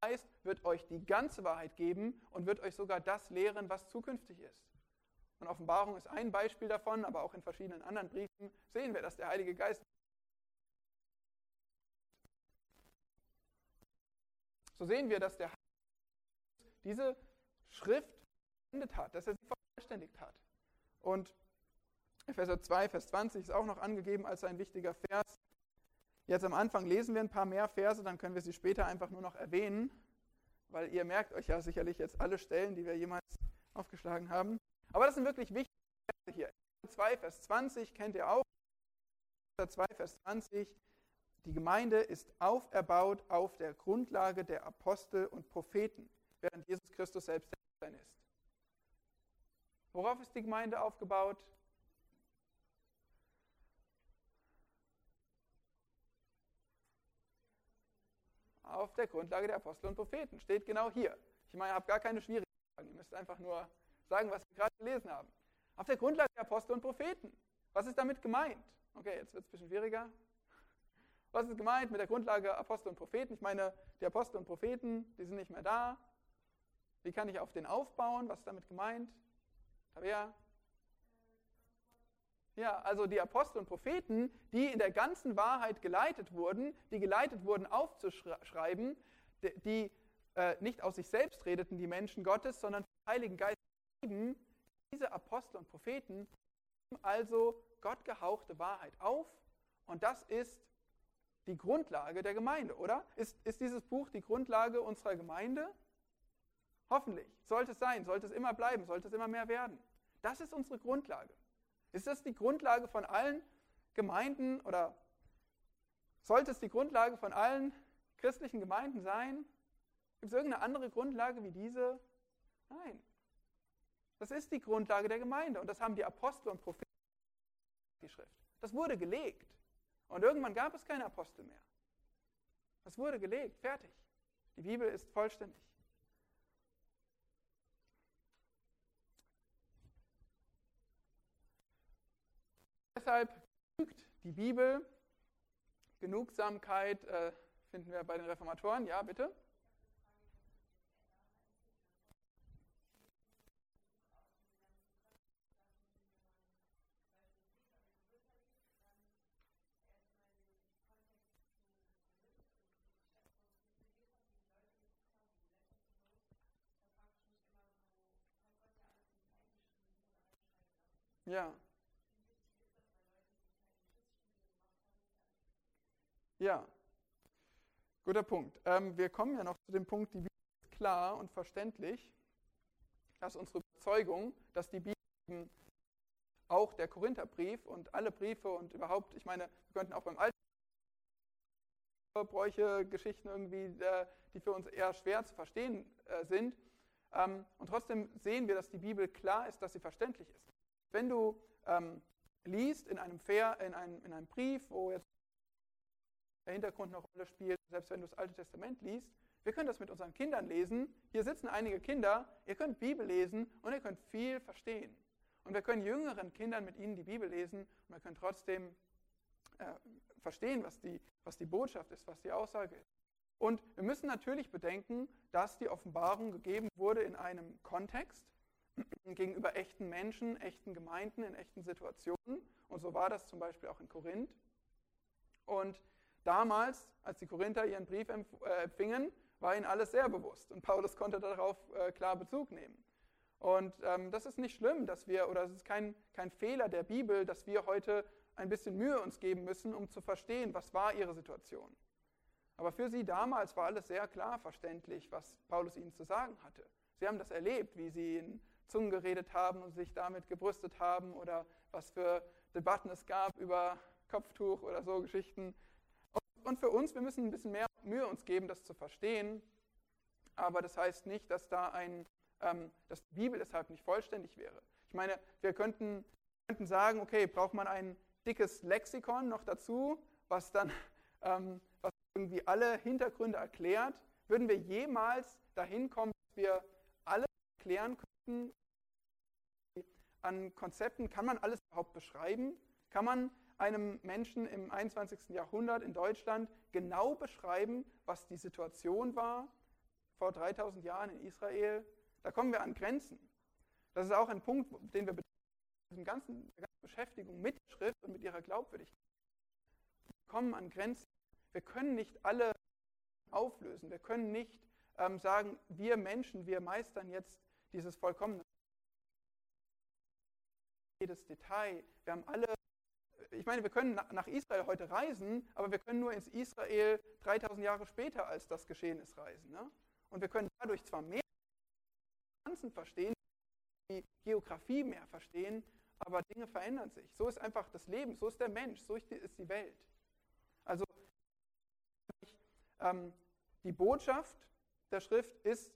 Geist wird euch die ganze Wahrheit geben und wird euch sogar das lehren, was zukünftig ist. Und Offenbarung ist ein Beispiel davon, aber auch in verschiedenen anderen Briefen sehen wir, dass der Heilige Geist so sehen wir, dass der diese Schrift beendet hat, dass er sie vervollständigt hat. Und Epheser 2, Vers 20 ist auch noch angegeben als ein wichtiger Vers. Jetzt am Anfang lesen wir ein paar mehr Verse, dann können wir sie später einfach nur noch erwähnen, weil ihr merkt euch ja sicherlich jetzt alle Stellen, die wir jemals aufgeschlagen haben. Aber das sind wirklich wichtige Verse hier. 2, Vers 20 kennt ihr auch. 2, Vers 20 die Gemeinde ist auferbaut auf der Grundlage der Apostel und Propheten, während Jesus Christus selbst der ist. Worauf ist die Gemeinde aufgebaut? Auf der Grundlage der Apostel und Propheten. Steht genau hier. Ich meine, ihr habt gar keine Schwierigkeiten. Ihr müsst einfach nur sagen, was wir gerade gelesen haben. Auf der Grundlage der Apostel und Propheten. Was ist damit gemeint? Okay, jetzt wird es ein bisschen schwieriger. Was ist gemeint mit der Grundlage Apostel und Propheten? Ich meine, die Apostel und Propheten, die sind nicht mehr da. Wie kann ich auf den aufbauen? Was ist damit gemeint? Tabea? Ja, also die Apostel und Propheten, die in der ganzen Wahrheit geleitet wurden, die geleitet wurden aufzuschreiben, die äh, nicht aus sich selbst redeten, die Menschen Gottes, sondern vom Heiligen Geist geschrieben, diese Apostel und Propheten also Gott gehauchte Wahrheit auf und das ist die Grundlage der Gemeinde, oder? Ist, ist dieses Buch die Grundlage unserer Gemeinde? Hoffentlich. Sollte es sein, sollte es immer bleiben, sollte es immer mehr werden. Das ist unsere Grundlage. Ist das die Grundlage von allen Gemeinden oder sollte es die Grundlage von allen christlichen Gemeinden sein? Gibt es irgendeine andere Grundlage wie diese? Nein. Das ist die Grundlage der Gemeinde und das haben die Apostel und Propheten die Schrift. Das wurde gelegt. Und irgendwann gab es keine Apostel mehr. Das wurde gelegt, fertig. Die Bibel ist vollständig. Deshalb genügt die Bibel. Genugsamkeit äh, finden wir bei den Reformatoren. Ja, bitte. Ja. Ja. Guter Punkt. Ähm, wir kommen ja noch zu dem Punkt, die Bibel ist klar und verständlich. Das ist unsere Überzeugung, dass die Bibel auch der Korintherbrief und alle Briefe und überhaupt, ich meine, wir könnten auch beim Alten Bräuche, Geschichten irgendwie, äh, die für uns eher schwer zu verstehen äh, sind. Ähm, und trotzdem sehen wir, dass die Bibel klar ist, dass sie verständlich ist. Wenn du ähm, liest in einem, Fair, in, einem, in einem Brief, wo jetzt der Hintergrund eine Rolle spielt, selbst wenn du das Alte Testament liest, wir können das mit unseren Kindern lesen. Hier sitzen einige Kinder, ihr könnt Bibel lesen und ihr könnt viel verstehen. Und wir können jüngeren Kindern mit ihnen die Bibel lesen und wir können trotzdem äh, verstehen, was die, was die Botschaft ist, was die Aussage ist. Und wir müssen natürlich bedenken, dass die Offenbarung gegeben wurde in einem Kontext, (clears throat) gegenüber echten Menschen, echten Gemeinden, in echten Situationen. Und so war das zum Beispiel auch in Korinth. Und damals, als die Korinther ihren Brief äh, empfingen, war ihnen alles sehr bewusst. Und Paulus konnte darauf äh, klar Bezug nehmen. Und ähm, das ist nicht schlimm, dass wir, oder es ist kein, kein Fehler der Bibel, dass wir heute ein bisschen Mühe uns geben müssen, um zu verstehen, was war ihre Situation. Aber für sie damals war alles sehr klar verständlich, was Paulus ihnen zu sagen hatte. Sie haben das erlebt, wie sie in Zungen geredet haben und sich damit gebrüstet haben oder was für Debatten es gab über Kopftuch oder so Geschichten. Und für uns, wir müssen ein bisschen mehr Mühe uns geben, das zu verstehen. Aber das heißt nicht, dass da ein, ähm, dass die Bibel deshalb nicht vollständig wäre. Ich meine, wir könnten, könnten sagen, okay, braucht man ein dickes Lexikon noch dazu, was dann (laughs) ähm, was irgendwie alle Hintergründe erklärt. Würden wir jemals dahin kommen, dass wir alles erklären könnten, an Konzepten kann man alles überhaupt beschreiben? Kann man einem Menschen im 21. Jahrhundert in Deutschland genau beschreiben, was die Situation war vor 3000 Jahren in Israel? Da kommen wir an Grenzen. Das ist auch ein Punkt, den wir in der ganzen Beschäftigung mit Schrift und mit ihrer Glaubwürdigkeit wir kommen an Grenzen. Wir können nicht alle auflösen. Wir können nicht ähm, sagen, wir Menschen, wir meistern jetzt dieses vollkommene jedes Detail. Wir haben alle, ich meine, wir können nach Israel heute reisen, aber wir können nur ins Israel 3000 Jahre später, als das geschehen ist, reisen. Ne? Und wir können dadurch zwar mehr Pflanzen verstehen, die Geografie mehr verstehen, aber Dinge verändern sich. So ist einfach das Leben, so ist der Mensch, so ist die Welt. Also ähm, die Botschaft der Schrift ist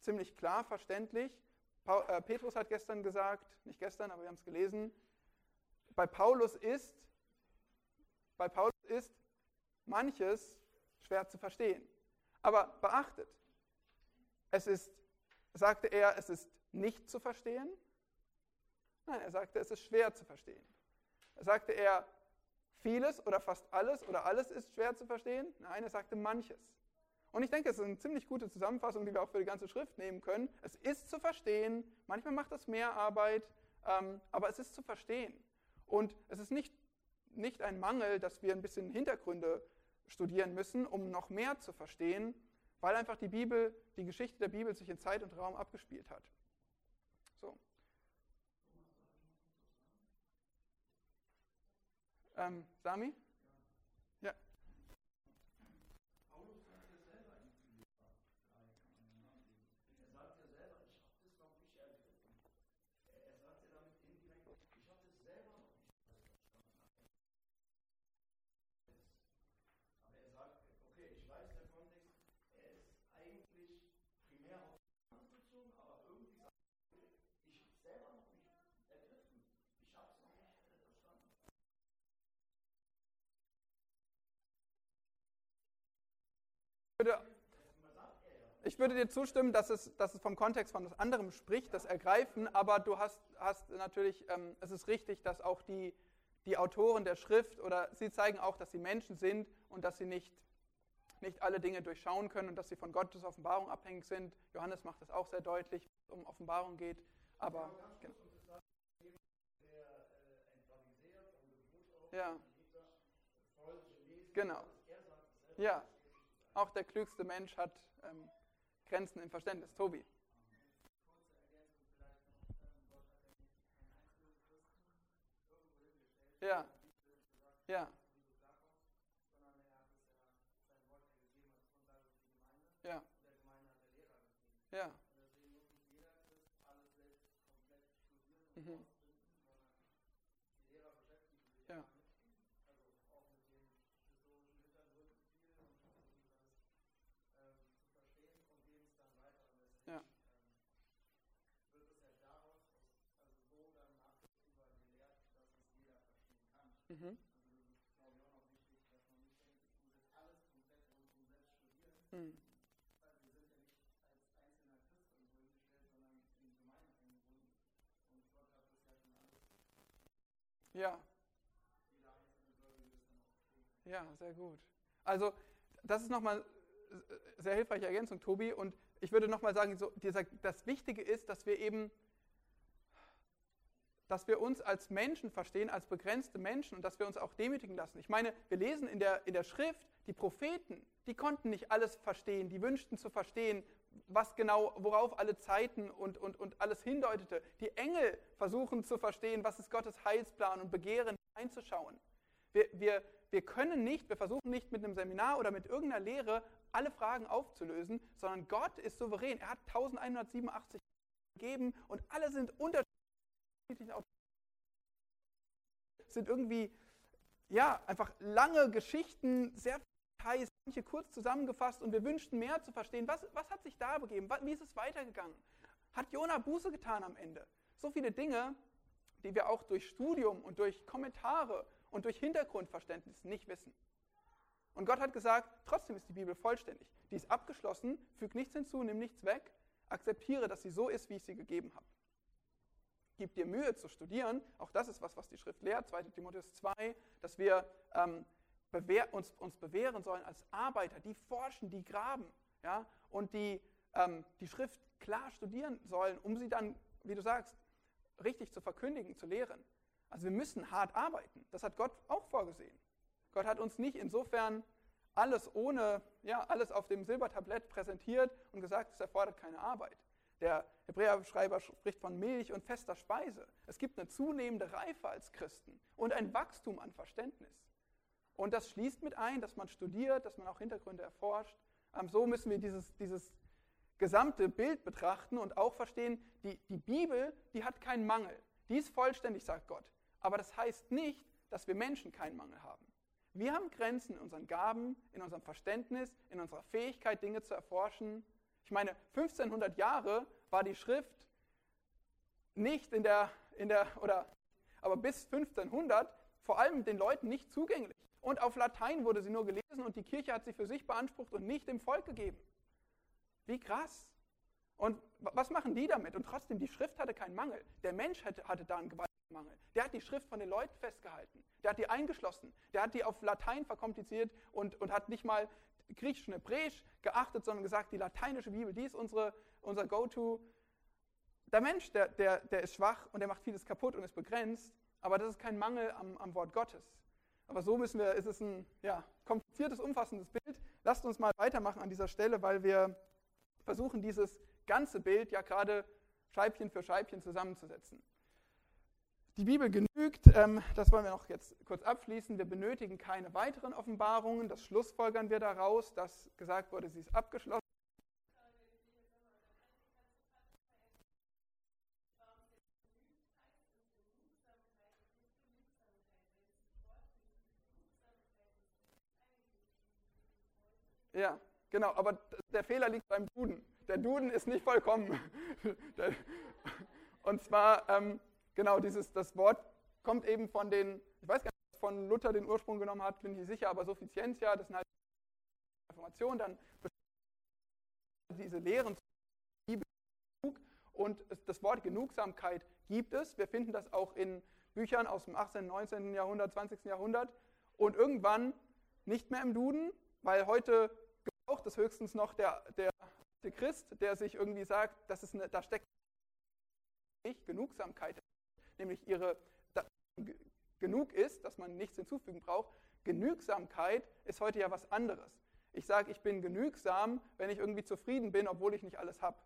ziemlich klar verständlich. Äh, Petrus hat gestern gesagt, nicht gestern, aber wir haben es gelesen, bei Paulus ist, bei Paulus ist manches schwer zu verstehen. Aber beachtet, es ist, sagte er, es ist nicht zu verstehen? Nein, er sagte, es ist schwer zu verstehen. Er sagte er, vieles oder fast alles oder alles ist schwer zu verstehen? Nein, er sagte manches. Und ich denke, es ist eine ziemlich gute Zusammenfassung, die wir auch für die ganze Schrift nehmen können. Es ist zu verstehen, manchmal macht es mehr Arbeit, ähm, aber es ist zu verstehen. Und es ist nicht, nicht ein Mangel, dass wir ein bisschen Hintergründe studieren müssen, um noch mehr zu verstehen, weil einfach die Bibel, die Geschichte der Bibel sich in Zeit und Raum abgespielt hat. So. Ähm, Sami? würde, ich würde dir zustimmen, dass es, dass es vom Kontext von etwas anderem spricht, das Ergreifen, aber du hast, hast natürlich, ähm, es ist richtig, dass auch die, die Autoren der Schrift oder sie zeigen auch, dass sie Menschen sind und dass sie nicht, nicht alle Dinge durchschauen können und dass sie von Gottes Offenbarung abhängig sind. Johannes macht das auch sehr deutlich, wenn es um Offenbarung geht. Aber genau. Ja. Genau. Ja, auch der klügste Mensch hat ähm, Grenzen im Verständnis. Tobi. Ja. Ja. Ja. Ja. Mhm. Mhm. Mhm. Ja. Ja, sehr gut. Also, das ist nochmal sehr hilfreiche Ergänzung, Tobi. Und ich würde nochmal sagen, so, das Wichtige ist, dass wir eben dass wir uns als Menschen verstehen, als begrenzte Menschen und dass wir uns auch demütigen lassen. Ich meine, wir lesen in der, in der Schrift, die Propheten, die konnten nicht alles verstehen, die wünschten zu verstehen, was genau, worauf alle Zeiten und, und, und alles hindeutete. Die Engel versuchen zu verstehen, was ist Gottes Heilsplan und begehren einzuschauen. Wir, wir, wir können nicht, wir versuchen nicht mit einem Seminar oder mit irgendeiner Lehre alle Fragen aufzulösen, sondern Gott ist souverän. Er hat 1187 gegeben und alle sind unterschiedlich sind irgendwie, ja, einfach lange Geschichten, sehr heiß, manche kurz zusammengefasst und wir wünschten mehr zu verstehen. Was, was hat sich da begeben? Wie ist es weitergegangen? Hat Jona Buße getan am Ende? So viele Dinge, die wir auch durch Studium und durch Kommentare und durch Hintergrundverständnis nicht wissen. Und Gott hat gesagt, trotzdem ist die Bibel vollständig. Die ist abgeschlossen, füg nichts hinzu, nimm nichts weg, akzeptiere, dass sie so ist, wie ich sie gegeben habe gib dir Mühe zu studieren. Auch das ist was, was die Schrift lehrt, 2 Timotheus 2, dass wir ähm, bewehr, uns, uns bewähren sollen als Arbeiter, die forschen, die graben ja, und die ähm, die Schrift klar studieren sollen, um sie dann, wie du sagst, richtig zu verkündigen, zu lehren. Also wir müssen hart arbeiten. Das hat Gott auch vorgesehen. Gott hat uns nicht insofern alles ohne, ja, alles auf dem Silbertablett präsentiert und gesagt, es erfordert keine Arbeit. Der Hebräerschreiber spricht von Milch und fester Speise. Es gibt eine zunehmende Reife als Christen und ein Wachstum an Verständnis. Und das schließt mit ein, dass man studiert, dass man auch Hintergründe erforscht. Ähm, so müssen wir dieses, dieses gesamte Bild betrachten und auch verstehen, die, die Bibel, die hat keinen Mangel. Die ist vollständig, sagt Gott. Aber das heißt nicht, dass wir Menschen keinen Mangel haben. Wir haben Grenzen in unseren Gaben, in unserem Verständnis, in unserer Fähigkeit, Dinge zu erforschen. Ich meine, 1500 Jahre war die Schrift nicht in der, in der oder, aber bis 1500 vor allem den Leuten nicht zugänglich. Und auf Latein wurde sie nur gelesen und die Kirche hat sie für sich beansprucht und nicht dem Volk gegeben. Wie krass. Und was machen die damit? Und trotzdem, die Schrift hatte keinen Mangel. Der Mensch hatte, hatte da einen gewaltigen Mangel. Der hat die Schrift von den Leuten festgehalten. Der hat die eingeschlossen. Der hat die auf Latein verkompliziert und, und hat nicht mal Griechisch und Hebräisch geachtet, sondern gesagt, die lateinische Bibel, die ist unsere, unser Go-To. Der Mensch, der, der, der ist schwach und der macht vieles kaputt und ist begrenzt, aber das ist kein Mangel am, am Wort Gottes. Aber so müssen wir, ist es ein ja, kompliziertes, umfassendes Bild. Lasst uns mal weitermachen an dieser Stelle, weil wir versuchen, dieses ganze Bild ja gerade Scheibchen für Scheibchen zusammenzusetzen. Die Bibel genügt, ähm, das wollen wir noch jetzt kurz abschließen. Wir benötigen keine weiteren Offenbarungen. Das schlussfolgern wir daraus, dass gesagt wurde, sie ist abgeschlossen. Ja, genau, aber der Fehler liegt beim Duden. Der Duden ist nicht vollkommen. (laughs) Und zwar, ähm, genau, dieses, das Wort kommt eben von den, ich weiß gar nicht, von Luther den Ursprung genommen hat, bin ich sicher, aber Suffizientia, das sind halt Informationen, dann diese Lehren und das Wort Genugsamkeit gibt es. Wir finden das auch in Büchern aus dem 18., 19. Jahrhundert, 20. Jahrhundert und irgendwann nicht mehr im Duden, weil heute gebraucht es höchstens noch der, der, der Christ, der sich irgendwie sagt, das ist eine, da steckt nicht Genugsamkeit, nämlich ihre genug ist, dass man nichts hinzufügen braucht. Genügsamkeit ist heute ja was anderes. Ich sage, ich bin genügsam, wenn ich irgendwie zufrieden bin, obwohl ich nicht alles habe.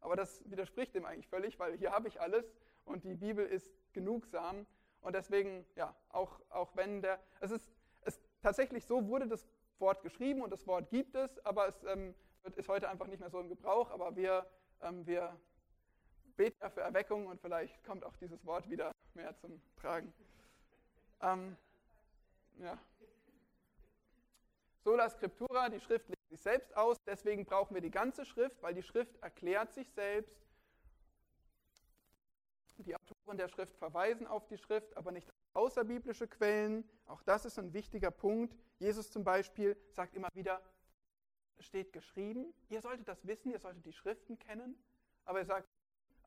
Aber das widerspricht dem eigentlich völlig, weil hier habe ich alles und die Bibel ist genugsam. Und deswegen, ja, auch, auch wenn der, es ist, es, tatsächlich so wurde das Wort geschrieben und das Wort gibt es, aber es ähm, ist heute einfach nicht mehr so im Gebrauch. Aber wir, ähm, wir beten ja für Erweckung und vielleicht kommt auch dieses Wort wieder mehr zum Tragen. Ähm, ja. Sola Scriptura, die Schrift legt sich selbst aus, deswegen brauchen wir die ganze Schrift, weil die Schrift erklärt sich selbst. Die Autoren der Schrift verweisen auf die Schrift, aber nicht außerbiblische Quellen. Auch das ist ein wichtiger Punkt. Jesus zum Beispiel sagt immer wieder, steht geschrieben, ihr solltet das wissen, ihr solltet die Schriften kennen. Aber er sagt,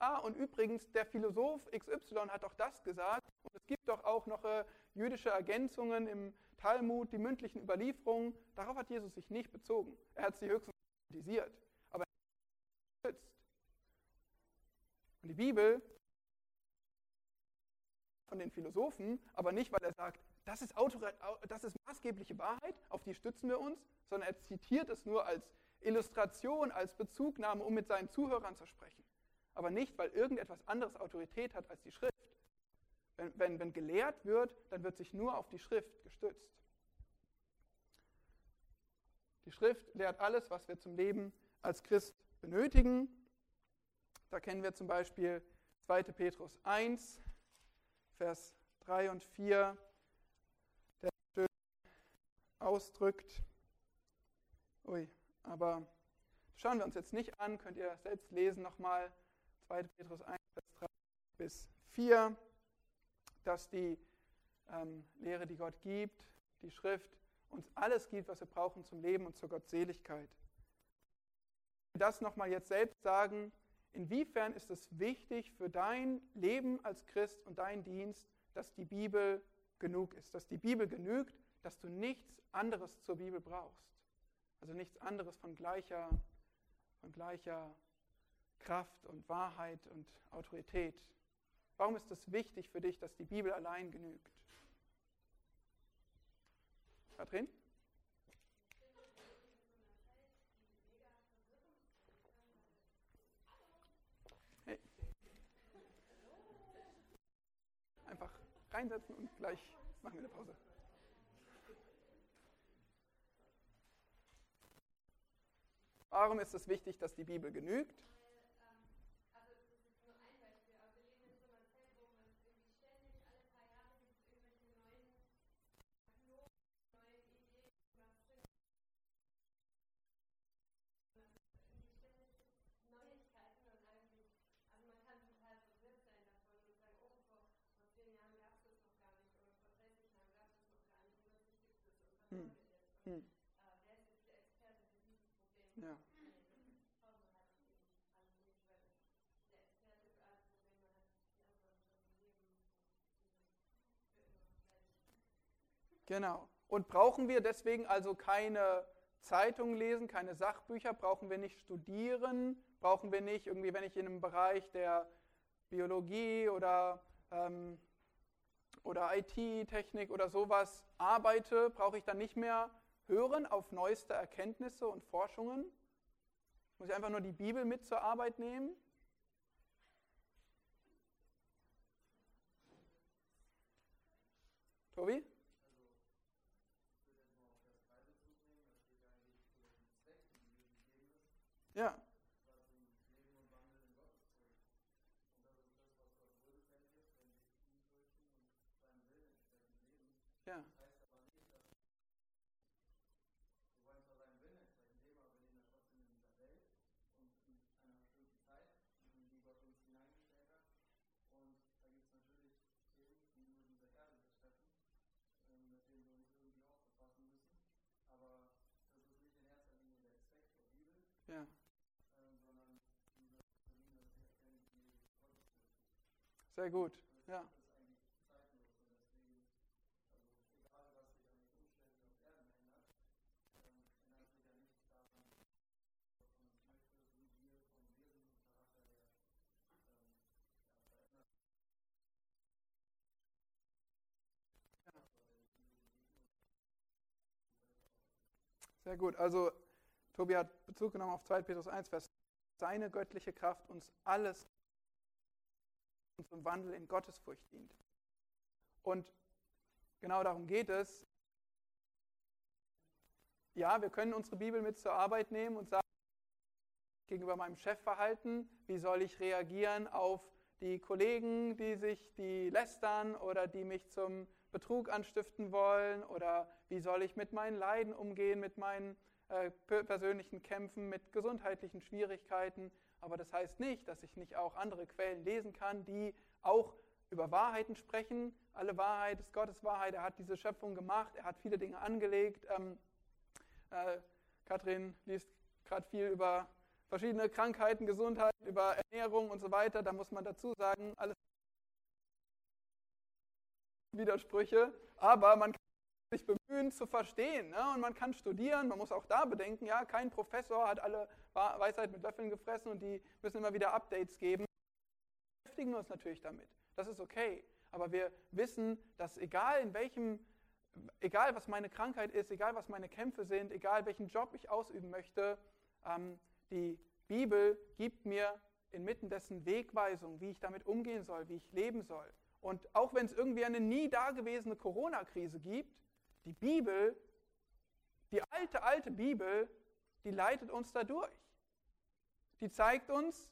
ah, und übrigens, der Philosoph XY hat doch das gesagt. Und es gibt doch auch noch äh, jüdische Ergänzungen im Talmud, die mündlichen Überlieferungen. Darauf hat Jesus sich nicht bezogen. Er hat sie höchstens kritisiert, aber er hat sie Und die Bibel von den Philosophen, aber nicht, weil er sagt, das ist, das ist maßgebliche Wahrheit, auf die stützen wir uns, sondern er zitiert es nur als Illustration, als Bezugnahme, um mit seinen Zuhörern zu sprechen. Aber nicht, weil irgendetwas anderes Autorität hat als die Schrift. Wenn, wenn, wenn gelehrt wird, dann wird sich nur auf die Schrift gestützt. Die Schrift lehrt alles, was wir zum Leben als Christ benötigen. Da kennen wir zum Beispiel 2. Petrus 1, Vers 3 und 4 schön ausdrückt. Ui, aber schauen wir uns jetzt nicht an, könnt ihr selbst lesen nochmal 2. Petrus 1, Vers 3 bis 4, dass die ähm, Lehre, die Gott gibt, die Schrift, uns alles gibt, was wir brauchen zum Leben und zur Gottseligkeit. Das nochmal jetzt selbst sagen, inwiefern ist es wichtig für dein Leben als Christ und dein Dienst, dass die Bibel genug ist, dass die Bibel genügt, dass du nichts anderes zur Bibel brauchst. Also nichts anderes von gleicher, von gleicher Kraft und Wahrheit und Autorität. Warum ist es wichtig für dich, dass die Bibel allein genügt? Katrin? Hey. Einfach reinsetzen und gleich machen wir eine Pause. Warum ist es wichtig, dass die Bibel genügt? Hm. Ja. Genau. Und brauchen wir deswegen also keine Zeitungen lesen, keine Sachbücher, brauchen wir nicht studieren, brauchen wir nicht irgendwie, wenn ich in einem Bereich der Biologie oder, ähm, oder IT-Technik oder sowas arbeite, brauche ich dann nicht mehr hören auf neueste Erkenntnisse und Forschungen? Muss ich einfach nur die Bibel mit zur Arbeit nehmen? Tobi? Ja. Ja. Sehr gut. Ja. Sehr gut. Also Tobi hat Bezug genommen auf 2. Petrus 1, Vers seine göttliche Kraft uns alles zum Wandel in Gottesfurcht dient. Und genau darum geht es. Ja, wir können unsere Bibel mit zur Arbeit nehmen und sagen, gegenüber meinem Chef verhalten, wie soll ich reagieren auf die Kollegen, die sich die lästern oder die mich zum Betrug anstiften wollen oder wie soll ich mit meinen Leiden umgehen, mit meinen äh, persönlichen Kämpfen, mit gesundheitlichen Schwierigkeiten. Aber das heißt nicht, dass ich nicht auch andere Quellen lesen kann, die auch über Wahrheiten sprechen. Alle Wahrheit ist Gottes Wahrheit. Er hat diese Schöpfung gemacht, er hat viele Dinge angelegt. Ähm, äh, Kathrin liest gerade viel über verschiedene Krankheiten, Gesundheit, über Ernährung und so weiter. Da muss man dazu sagen, alles Widersprüche, aber man kann sich bemühen zu verstehen. Ne? Und man kann studieren, man muss auch da bedenken, ja, kein Professor hat alle Weisheit mit Löffeln gefressen und die müssen immer wieder Updates geben. Wir beschäftigen uns natürlich damit. Das ist okay. Aber wir wissen, dass egal in welchem, egal was meine Krankheit ist, egal was meine Kämpfe sind, egal welchen Job ich ausüben möchte, ähm, die Bibel gibt mir inmitten dessen Wegweisung, wie ich damit umgehen soll, wie ich leben soll. Und auch wenn es irgendwie eine nie dagewesene Corona-Krise gibt, die Bibel, die alte, alte Bibel, die leitet uns da durch. Die zeigt uns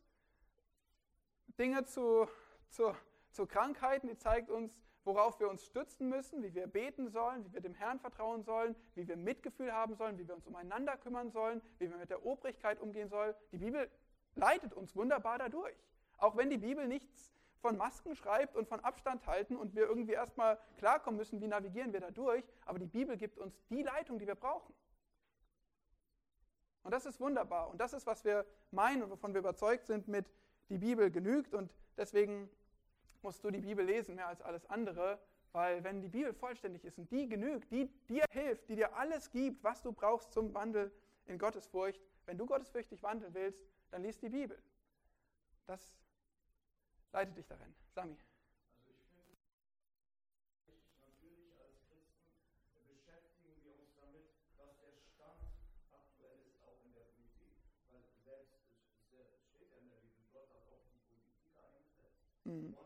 Dinge zu, zu, zu Krankheiten, die zeigt uns, worauf wir uns stützen müssen, wie wir beten sollen, wie wir dem Herrn vertrauen sollen, wie wir Mitgefühl haben sollen, wie wir uns umeinander kümmern sollen, wie wir mit der Obrigkeit umgehen sollen. Die Bibel leitet uns wunderbar dadurch. Auch wenn die Bibel nichts von Masken schreibt und von Abstand halten und wir irgendwie erstmal klarkommen müssen, wie navigieren wir da durch. Aber die Bibel gibt uns die Leitung, die wir brauchen. Und das ist wunderbar. Und das ist, was wir meinen und wovon wir überzeugt sind, mit die Bibel genügt. Und deswegen musst du die Bibel lesen, mehr als alles andere. Weil wenn die Bibel vollständig ist und die genügt, die dir hilft, die dir alles gibt, was du brauchst zum Wandel in Gottesfurcht, wenn du gottesfürchtig wandeln willst, dann liest die Bibel. Das Leite dich darin. Sami. Also ich finde, natürlich als Christen beschäftigen wir uns damit, was der Stand aktuell ist, auch in der Politik. Weil selbst es steht ja in der Bibel, Gott hat auch die Politik eingesetzt. Mhm.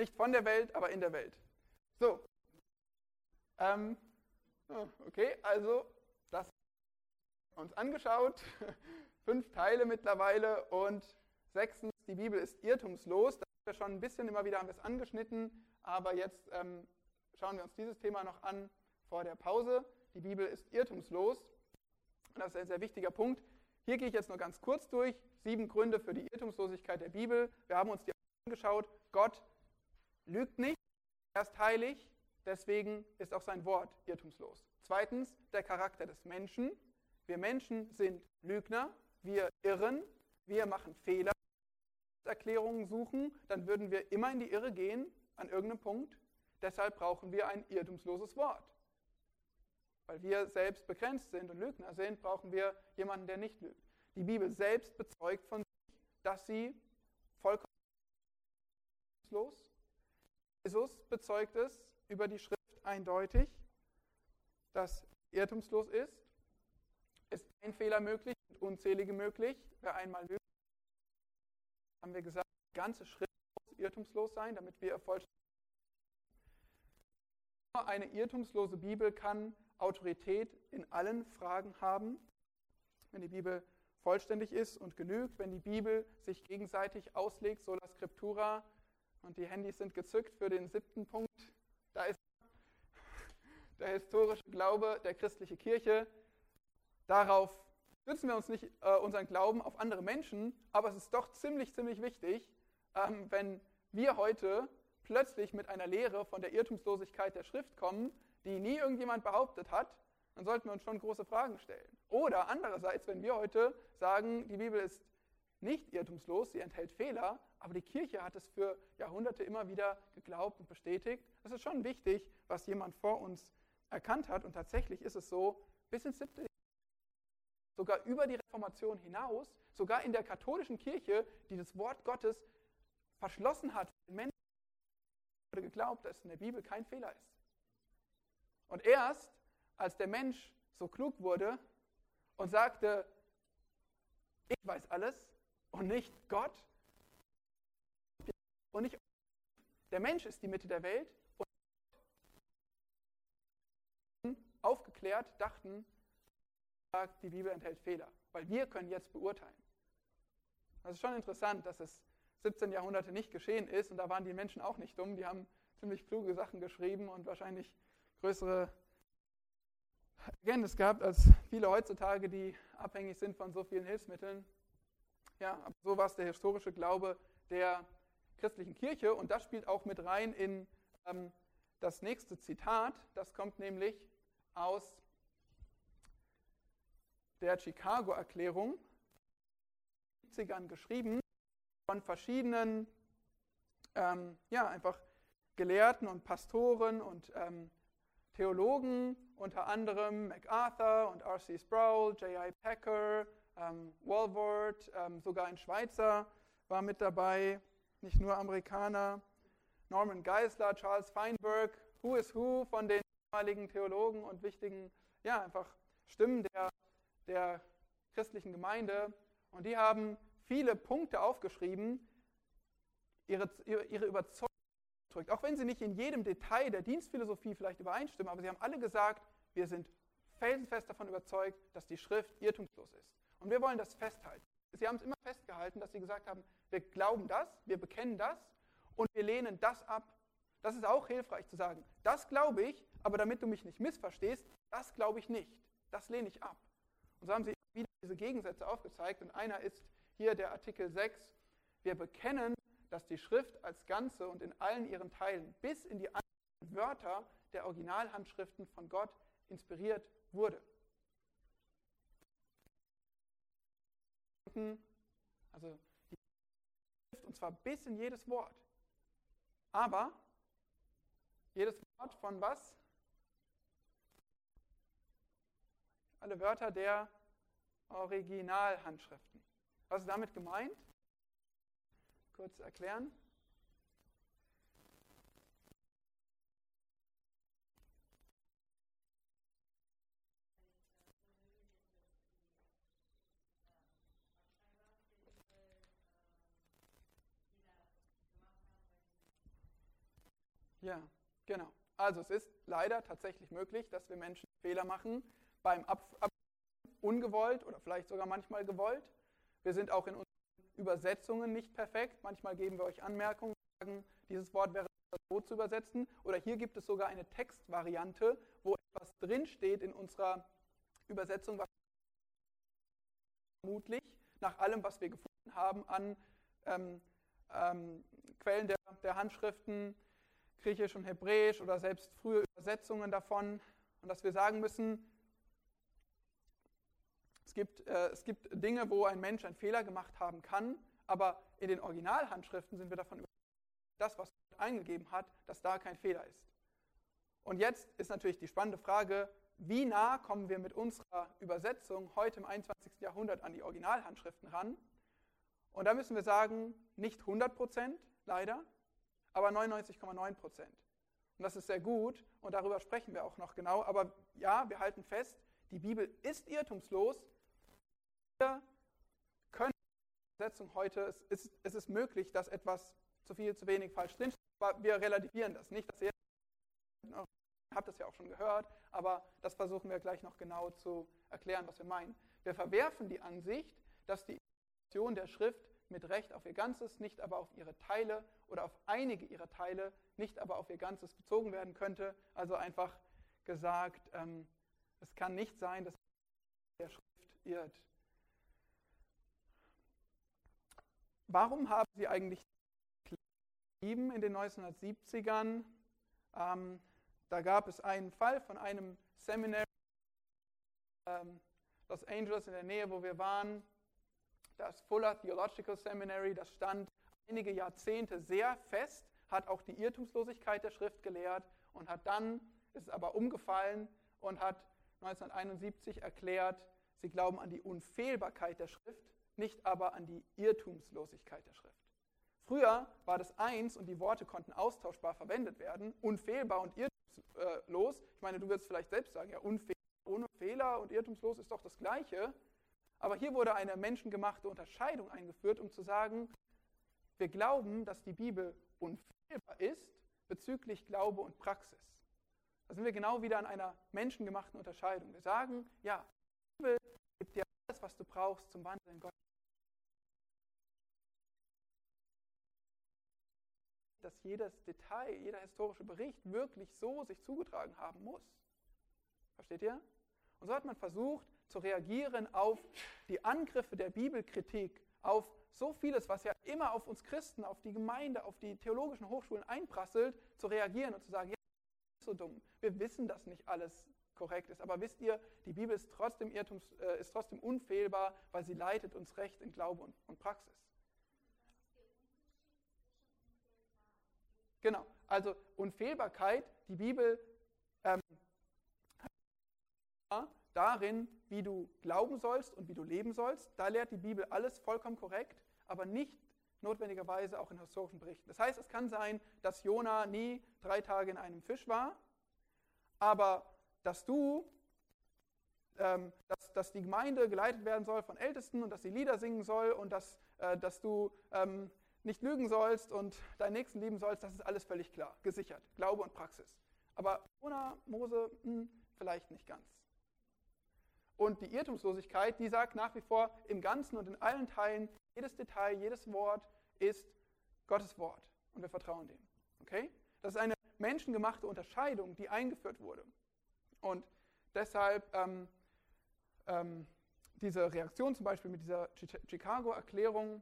Nicht von der Welt, aber in der Welt. So. Ähm, okay, also das uns angeschaut. (laughs) Fünf Teile mittlerweile und sechstens, die Bibel ist irrtumslos. Da haben wir schon ein bisschen immer wieder haben wir es angeschnitten, aber jetzt ähm, schauen wir uns dieses Thema noch an vor der Pause. Die Bibel ist irrtumslos. Und das ist ein sehr wichtiger Punkt. Hier gehe ich jetzt nur ganz kurz durch. Sieben Gründe für die Irrtumslosigkeit der Bibel. Wir haben uns die angeschaut. Gott lügt nicht, er ist heilig, deswegen ist auch sein Wort irrtumslos. Zweitens, der Charakter des Menschen. Wir Menschen sind Lügner, wir irren, wir machen Fehler, Erklärungen suchen, dann würden wir immer in die Irre gehen an irgendeinem Punkt. Deshalb brauchen wir ein irrtumsloses Wort. Weil wir selbst begrenzt sind und Lügner sind, brauchen wir jemanden, der nicht lügt. Die Bibel selbst bezeugt von sich, dass sie vollkommen irrtumslos. Jesus bezeugt es über die Schrift eindeutig, dass irrtumslos ist. Ist ein Fehler möglich und unzählige möglich. Wer einmal lügt, haben wir gesagt, die ganze Schrift muss irrtumslos sein, damit wir vollständig eine irrtumslose Bibel kann Autorität in allen Fragen haben. Wenn die Bibel vollständig ist und genügt, wenn die Bibel sich gegenseitig auslegt, sola scriptura, und die Handys sind gezückt für den siebten Punkt, da ist der historische Glaube der christlichen Kirche. Darauf stützen wir uns nicht äh, unseren Glauben auf andere Menschen, aber es ist doch ziemlich, ziemlich wichtig, ähm, wenn wir heute plötzlich mit einer Lehre von der Irrtumslosigkeit der Schrift kommen, die nie irgendjemand behauptet hat, dann sollten wir uns schon große Fragen stellen. Oder andererseits, wenn wir heute sagen, die Bibel ist nicht irrtumslos, sie enthält Fehler, aber die Kirche hat es für Jahrhunderte immer wieder geglaubt und bestätigt. Es ist schon wichtig, was jemand vor uns erkannt hat. Und tatsächlich ist es so, bis ins siebte sogar über die Reformation hinaus, sogar in der katholischen Kirche, die das Wort Gottes verschlossen hat, Menschen wurde geglaubt, dass in der Bibel kein Fehler ist. Und erst als der Mensch so klug wurde und sagte, ich weiß alles und nicht Gott und nicht der Mensch ist die Mitte der Welt und aufgeklärt dachten, die Bibel enthält Fehler, weil wir können jetzt beurteilen. Das ist schon interessant, dass es 17 Jahrhunderte nicht geschehen ist und da waren die Menschen auch nicht dumm, die haben ziemlich kluge Sachen geschrieben und wahrscheinlich größere Erkenntnis gehabt als viele heutzutage, die abhängig sind von so vielen Hilfsmitteln. Ja, aber so war es der historische Glaube der christlichen Kirche und das spielt auch mit rein in ähm, das nächste Zitat. Das kommt nämlich aus der Chicago-Erklärung, 70ern geschrieben, von verschiedenen, ähm, ja, einfach Gelehrten und Pastoren und ähm, Theologen, unter anderem MacArthur und R.C. Sproul, J.I. Packer, ähm, Walworth, ähm, sogar ein Schweizer war mit dabei, nicht nur Amerikaner, Norman Geisler, Charles Feinberg, Who is Who von den damaligen Theologen und wichtigen, ja, einfach Stimmen der, der christlichen Gemeinde. Und die haben viele Punkte aufgeschrieben, ihre, ihre, Überzeugung drückt. Auch wenn sie nicht in jedem Detail der Dienstphilosophie vielleicht übereinstimmen, aber sie haben alle gesagt, wir sind felsenfest davon überzeugt, dass die Schrift irrtumslos ist. Und wir wollen das festhalten. Sie haben es immer festgehalten, dass sie gesagt haben, wir glauben das, wir bekennen das und wir lehnen das ab. Das ist auch hilfreich zu sagen, das glaube ich, aber damit du mich nicht missverstehst, das glaube ich nicht. Das lehne ich ab. Und so haben sie wieder diese Gegensätze aufgezeigt und einer ist hier der Artikel 6. Wir bekennen dass die Schrift als Ganze und in allen ihren Teilen bis in die einzelnen Wörter der Originalhandschriften von Gott inspiriert wurde. Also die Schrift, und zwar bis in jedes Wort. Aber jedes Wort von was? Alle Wörter der Originalhandschriften. Was ist damit gemeint? kurz erklären? Ja, genau. Also es ist leider tatsächlich möglich, dass wir Menschen Fehler machen beim Ab, ungewollt oder vielleicht sogar manchmal gewollt. Wir sind auch in Übersetzungen nicht perfekt. Manchmal geben wir euch Anmerkungen, sagen, dieses Wort wäre so zu übersetzen. Oder hier gibt es sogar eine Textvariante, wo etwas drinsteht in unserer Übersetzung, was vermutlich, nach allem, was wir gefunden haben an ähm, ähm, Quellen der, der Handschriften, Griechisch und Hebräisch oder selbst frühe Übersetzungen davon. Und dass wir sagen müssen, es gibt, äh, es gibt Dinge, wo ein Mensch einen Fehler gemacht haben kann, aber in den Originalhandschriften sind wir davon überzeugt, das, was Gott eingegeben hat, dass da kein Fehler ist. Und jetzt ist natürlich die spannende Frage, wie nah kommen wir mit unserer Übersetzung heute im 21. Jahrhundert an die Originalhandschriften ran? Und da müssen wir sagen, nicht 100 Prozent, leider, aber 99,9 Prozent. Und das ist sehr gut und darüber sprechen wir auch noch genau. Aber ja, wir halten fest, die Bibel ist irrtumslos. Wir können Übersetzung heute, es ist, es ist möglich, dass etwas zu viel, zu wenig falsch drinsteht, aber wir relativieren das nicht. Dass ihr habt das ja auch schon gehört, aber das versuchen wir gleich noch genau zu erklären, was wir meinen. Wir verwerfen die Ansicht, dass die Interpretation der Schrift mit Recht auf ihr Ganzes, nicht aber auf ihre Teile oder auf einige ihrer Teile, nicht aber auf ihr Ganzes bezogen werden könnte. Also einfach gesagt, ähm, es kann nicht sein, dass der Schrift irrt. Warum haben sie eigentlich geschrieben in den 1970ern? Ähm, da gab es einen Fall von einem Seminar ähm, Los Angeles in der Nähe, wo wir waren, das Fuller Theological Seminary, das stand einige Jahrzehnte sehr fest, hat auch die Irrtumslosigkeit der Schrift gelehrt und hat dann, ist aber umgefallen und hat 1971 erklärt, sie glauben an die Unfehlbarkeit der Schrift, nicht aber an die Irrtumslosigkeit der Schrift. Früher war das eins und die Worte konnten austauschbar verwendet werden, unfehlbar und irrtumslos. Ich meine, du wirst vielleicht selbst sagen, ja, unfehlbar, ohne Fehler und irrtumslos ist doch das Gleiche. Aber hier wurde eine menschengemachte Unterscheidung eingeführt, um zu sagen, wir glauben, dass die Bibel unfehlbar ist bezüglich Glaube und Praxis. Da sind wir genau wieder an einer menschengemachten Unterscheidung. Wir sagen, ja, die Bibel gibt dir alles, was du brauchst zum Wandeln in Gott. Dass jedes Detail, jeder historische Bericht wirklich so sich zugetragen haben muss. Versteht ihr? Und so hat man versucht, zu reagieren auf die Angriffe der Bibelkritik, auf so vieles, was ja immer auf uns Christen, auf die Gemeinde, auf die theologischen Hochschulen einprasselt, zu reagieren und zu sagen, ja, ist so dumm. Wir wissen, dass nicht alles korrekt ist. Aber wisst ihr, die Bibel ist trotzdem, Irrtums, äh, ist trotzdem unfehlbar, weil sie leitet uns recht in Glaube und, und Praxis. Genau, also Unfehlbarkeit, die Bibel ähm, darin, wie du glauben sollst und wie du leben sollst. Da lehrt die Bibel alles vollkommen korrekt, aber nicht notwendigerweise auch in historischen Berichten. Das heißt, es kann sein, dass Jona nie drei Tage in einem Fisch war, aber dass du, ähm, dass, dass die Gemeinde geleitet werden soll von Ältesten und dass sie Lieder singen soll und dass, äh, dass du ähm, nicht lügen sollst und deinen Nächsten lieben sollst, das ist alles völlig klar, gesichert, Glaube und Praxis. Aber Jona, Mose, mh, hm, vielleicht nicht ganz. Und die Irrtumslosigkeit, die sagt nach wie vor im Ganzen und in allen Teilen, jedes Detail, jedes Wort ist Gottes Wort. Und wir vertrauen dem. Okay? Das ist eine menschengemachte Unterscheidung, die eingeführt wurde. Und deshalb ähm, ähm, diese Reaktion zum Beispiel mit dieser Chicago-Erklärung.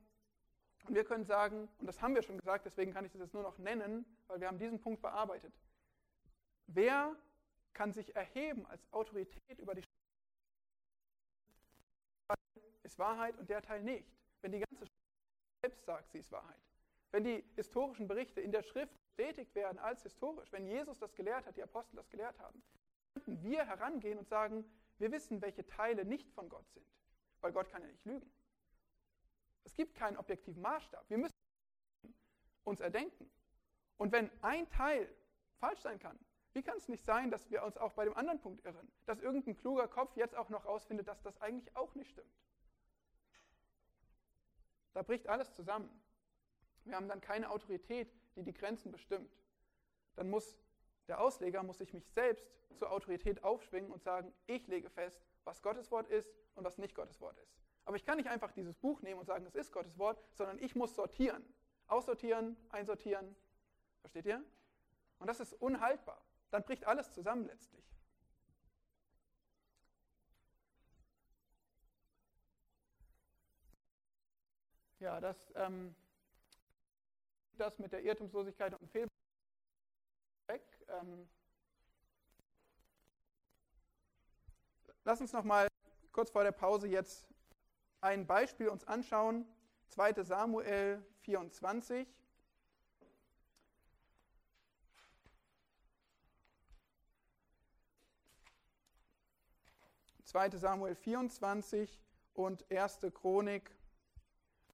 Und wir können sagen, und das haben wir schon gesagt, deswegen kann ich das jetzt nur noch nennen, weil wir haben diesen Punkt bearbeitet. Wer kann sich erheben als Autorität über die ist Wahrheit und der Teil nicht. Wenn die ganze Schrift selbst sagt, sie ist Wahrheit. Wenn die historischen Berichte in der Schrift bestätigt werden als historisch, wenn Jesus das gelehrt hat, die Apostel das gelehrt haben, könnten wir herangehen und sagen, wir wissen, welche Teile nicht von Gott sind, weil Gott kann ja nicht lügen. Es gibt keinen objektiven Maßstab. Wir müssen uns erdenken. Und wenn ein Teil falsch sein kann, wie kann es nicht sein, dass wir uns auch bei dem anderen Punkt irren? Dass irgendein kluger Kopf jetzt auch noch rausfindet, dass das eigentlich auch nicht stimmt. Da bricht alles zusammen. Wir haben dann keine Autorität, die die Grenzen bestimmt. Dann muss der Ausleger muss sich mich selbst zur Autorität aufschwingen und sagen, ich lege fest, was Gottes Wort ist und was nicht Gottes Wort ist. Aber ich kann nicht einfach dieses Buch nehmen und sagen, es ist Gottes Wort, sondern ich muss sortieren. Aussortieren, einsortieren. Versteht ihr? Und das ist unhaltbar. Dann bricht alles zusammen letztlich. Ja, das, ähm, das mit der Irrtumslosigkeit und Fehlbarkeit weg. Ähm, lass uns noch mal kurz vor der Pause jetzt ein Beispiel uns anschauen. 2. Samuel 24. 2. Samuel 24 und 1. Chronik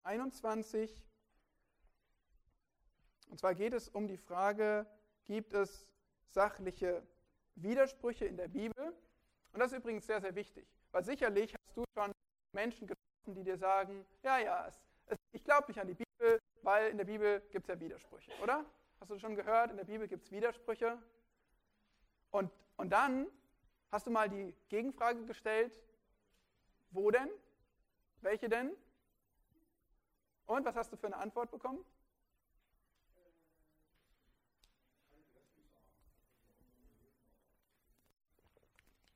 21. Und zwar geht es um die Frage, gibt es sachliche Widersprüche in der Bibel? Und das ist übrigens sehr, sehr wichtig, weil sicherlich hast du schon Menschen getroffen, die dir sagen, ja, ja, es, es, ich glaube nicht an die Bibel, weil in der Bibel gibt es ja Widersprüche, oder? Hast du schon gehört, in der Bibel gibt es Widersprüche? Und, und dann Hast du mal die Gegenfrage gestellt? Wo denn? Welche denn? Und was hast du für eine Antwort bekommen?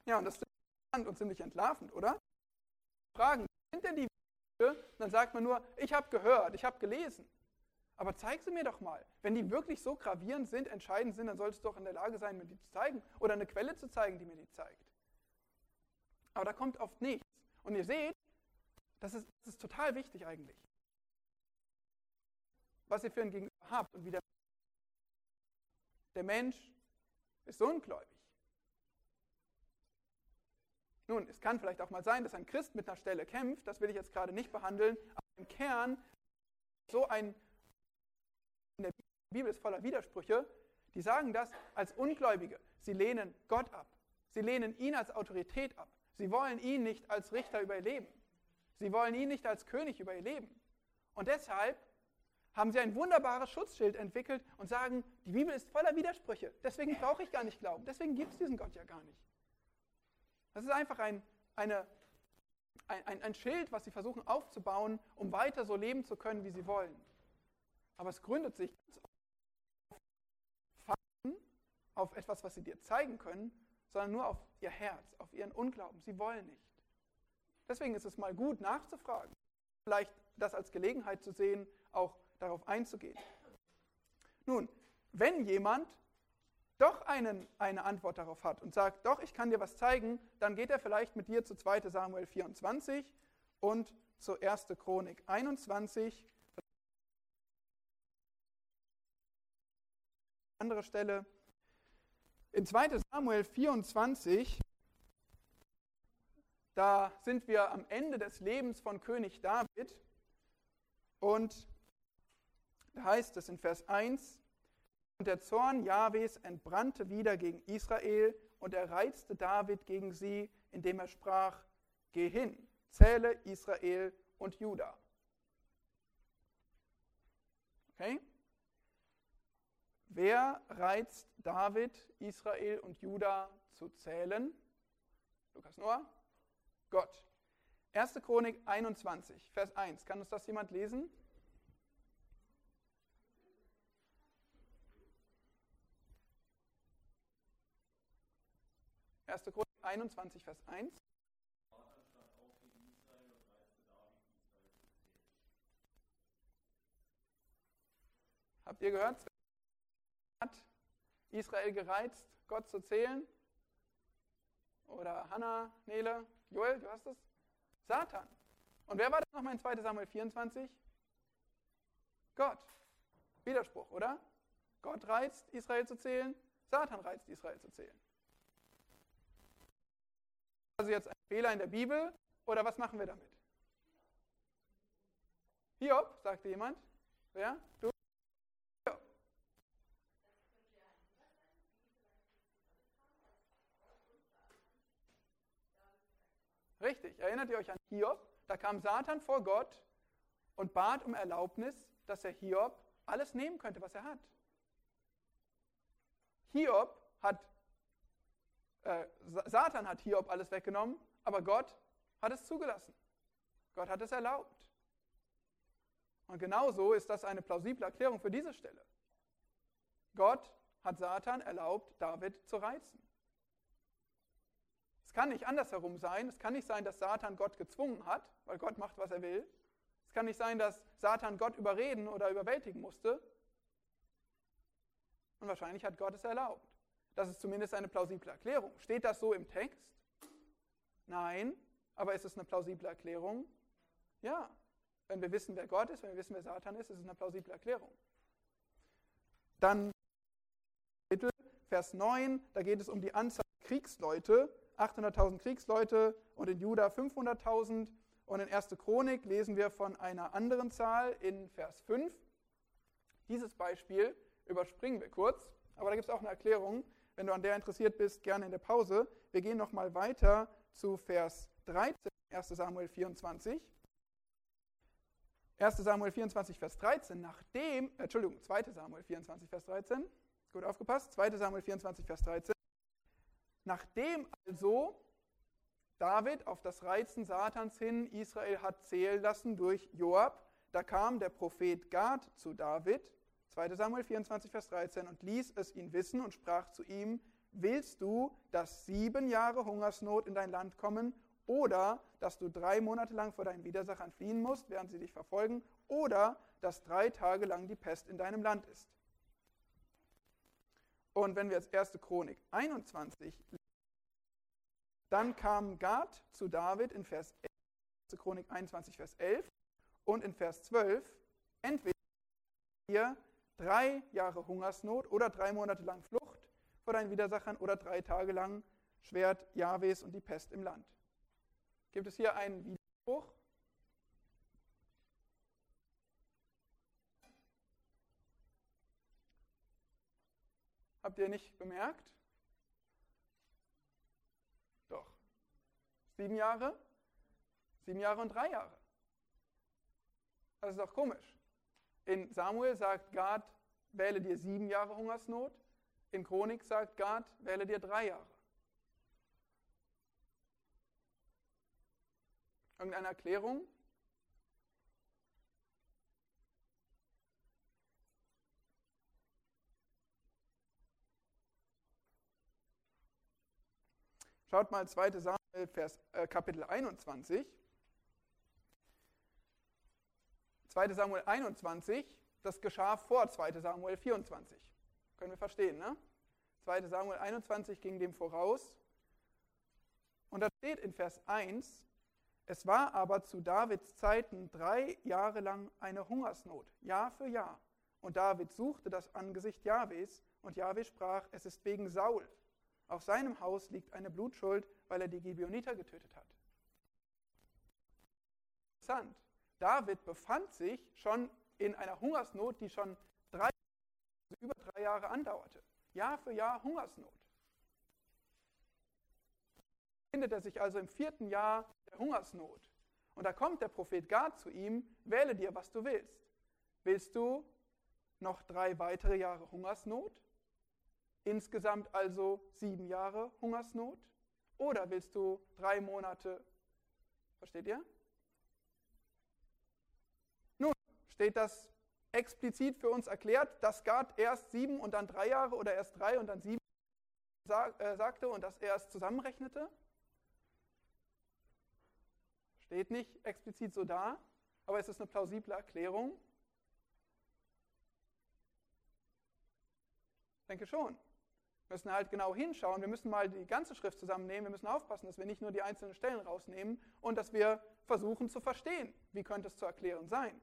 Ja, und das ist interessant und ziemlich entlarvend, oder? Fragen, sind denn die Widersprüche? Dann sagt man nur, ich habe gehört, ich habe gelesen. Aber zeig sie mir doch mal. Wenn die wirklich so gravierend sind, entscheidend sind, dann solltest du doch in der Lage sein, mir die zu zeigen. Oder eine Quelle zu zeigen, die mir die zeigt. Aber da kommt oft nichts. Und ihr seht, das ist, das ist total wichtig eigentlich. Was ihr für ein Gegenüber habt und wie der, der Mensch ist ungläubig. Nun, es kann vielleicht auch mal sein, dass ein Christ mit einer Stelle kämpft, das will ich jetzt gerade nicht behandeln, aber im Kern so ein in der Bibel ist voller Widersprüche, die sagen das als Ungläubige. Sie lehnen Gott ab. Sie lehnen ihn als Autorität ab. Sie wollen ihn nicht als Richter über ihr Leben. Sie wollen ihn nicht als König über ihr Leben. Und deshalb haben sie ein wunderbares Schutzschild entwickelt und sagen, die Bibel ist voller Widersprüche. Deswegen brauche ich gar nicht glauben. Deswegen gibt es diesen Gott ja gar nicht. Das ist einfach ein, eine, ein, ein, ein Schild, was sie versuchen aufzubauen, um weiter so leben zu können, wie sie wollen. Aber es gründet sich auf Fakten, auf etwas, was sie dir zeigen können, sondern nur auf ihr Herz, auf ihren Unglauben. Sie wollen nicht. Deswegen ist es mal gut nachzufragen, vielleicht das als Gelegenheit zu sehen, auch darauf einzugehen. Nun, wenn jemand doch einen, eine Antwort darauf hat und sagt, doch, ich kann dir was zeigen, dann geht er vielleicht mit dir zu 2 Samuel 24 und zu 1. Chronik 21 andere Stelle. In 2 Samuel 24, da sind wir am Ende des Lebens von König David und da heißt es in Vers 1, und der Zorn Jahwes entbrannte wieder gegen Israel und er reizte David gegen sie, indem er sprach, geh hin, zähle Israel und Juda. Okay? Wer reizt David, Israel und Juda zu zählen? Lukas Noah? Gott. 1. Chronik 21, Vers 1. Kann uns das jemand lesen? Erste Chronik 21, Vers 1. Habt ihr gehört? hat Israel gereizt, Gott zu zählen? Oder Hannah, Nele, Joel, du hast es? Satan. Und wer war das nochmal in 2 Samuel 24? Gott. Widerspruch, oder? Gott reizt, Israel zu zählen, Satan reizt, Israel zu zählen. Also jetzt ein Fehler in der Bibel oder was machen wir damit? Hiob, sagte jemand. Wer? Du? Richtig, erinnert ihr euch an Hiob? Da kam Satan vor Gott und bat um Erlaubnis, dass er Hiob alles nehmen könnte, was er hat. Hiob hat, äh, Satan hat Hiob alles weggenommen, aber Gott hat es zugelassen. Gott hat es erlaubt. Und genauso ist das eine plausible Erklärung für diese Stelle. Gott hat Satan erlaubt, David zu reizen. Es kann nicht andersherum sein. Es kann nicht sein, dass Satan Gott gezwungen hat, weil Gott macht, was er will, Es kann nicht sein, dass Satan Gott überreden oder überwältigen musste. Und wahrscheinlich hat Gott es erlaubt. Das ist zumindest eine plausible Erklärung. Steht das so im Text? Nein. Aber ist es eine plausible Erklärung? Ja. Wenn wir wissen, wer Gott ist, wenn wir wissen, wer Satan ist, ist es eine plausible Erklärung. Dann Vers 9, da geht es um die Anzahl Kriegsleute, 800.000 Kriegsleute und in Juda 500.000. Und in 1. Chronik lesen wir von einer anderen Zahl in Vers 5. Dieses Beispiel überspringen wir kurz, aber da gibt es auch eine Erklärung. Wenn du an der interessiert bist, gerne in der Pause. Wir gehen nochmal weiter zu Vers 13, 1. Samuel 24. 1. Samuel 24, Vers 13, nachdem, äh, Entschuldigung, 2. Samuel 24, Vers 13, gut aufgepasst, 2. Samuel 24, Vers 13. Nachdem also David auf das Reizen Satans hin Israel hat zählen lassen durch Joab, da kam der Prophet Gad zu David, 2. Samuel 24, Vers 13, und ließ es ihn wissen und sprach zu ihm, willst du, dass sieben Jahre Hungersnot in dein Land kommen oder dass du drei Monate lang vor deinen Widersachern fliehen musst, während sie dich verfolgen, oder dass drei Tage lang die Pest in deinem Land ist. Und wenn wir jetzt 1. Chronik 21, dann kam Gad zu David in Vers 11, 1. Chronik 21, Vers 11 und in Vers 12, entweder ihr drei Jahre Hungersnot oder drei Monate lang Flucht vor deinen Widersachern oder drei Tage lang Schwert Jahwes und die Pest im Land. Gibt es hier einen Widerspruch? Habt ihr nicht bemerkt? Doch. Sieben Jahre? Sieben Jahre und drei Jahre. Das ist doch komisch. In Samuel sagt Gad, wähle dir sieben Jahre Hungersnot. In Chronik sagt Gad, wähle dir drei Jahre. Irgendeine Erklärung? Schaut mal 2. Samuel, Vers, äh, Kapitel 21. 2. Samuel 21, das geschah vor 2. Samuel 24. Können wir verstehen, ne? 2. Samuel 21 ging dem voraus. Und da steht in Vers 1, es war aber zu Davids Zeiten drei Jahre lang eine Hungersnot, Jahr für Jahr. Und David suchte das Angesicht Jahwes, und Jahwe sprach, es ist wegen Saul. Auf seinem Haus liegt eine Blutschuld, weil er die Gibeoniter getötet hat. Interessant. David befand sich schon in einer Hungersnot, die schon drei, also über drei Jahre andauerte. Jahr für Jahr Hungersnot. Findet er sich also im vierten Jahr der Hungersnot. Und da kommt der Prophet Gad zu ihm, wähle dir, was du willst. Willst du noch drei weitere Jahre Hungersnot? Insgesamt also sieben Jahre Hungersnot? Oder willst du drei Monate, versteht ihr? Nun, steht das explizit für uns erklärt, dass Gad erst sieben und dann drei Jahre oder erst drei und dann sieben äh, sagte und dass er es zusammenrechnete? Steht nicht explizit so da, aber es ist eine plausible Erklärung. Ich denke schon. Wir müssen halt genau hinschauen. Wir müssen mal die ganze Schrift zusammennehmen. Wir müssen aufpassen, dass wir nicht nur die einzelnen Stellen rausnehmen und dass wir versuchen zu verstehen, wie könnte es zu erklären sein.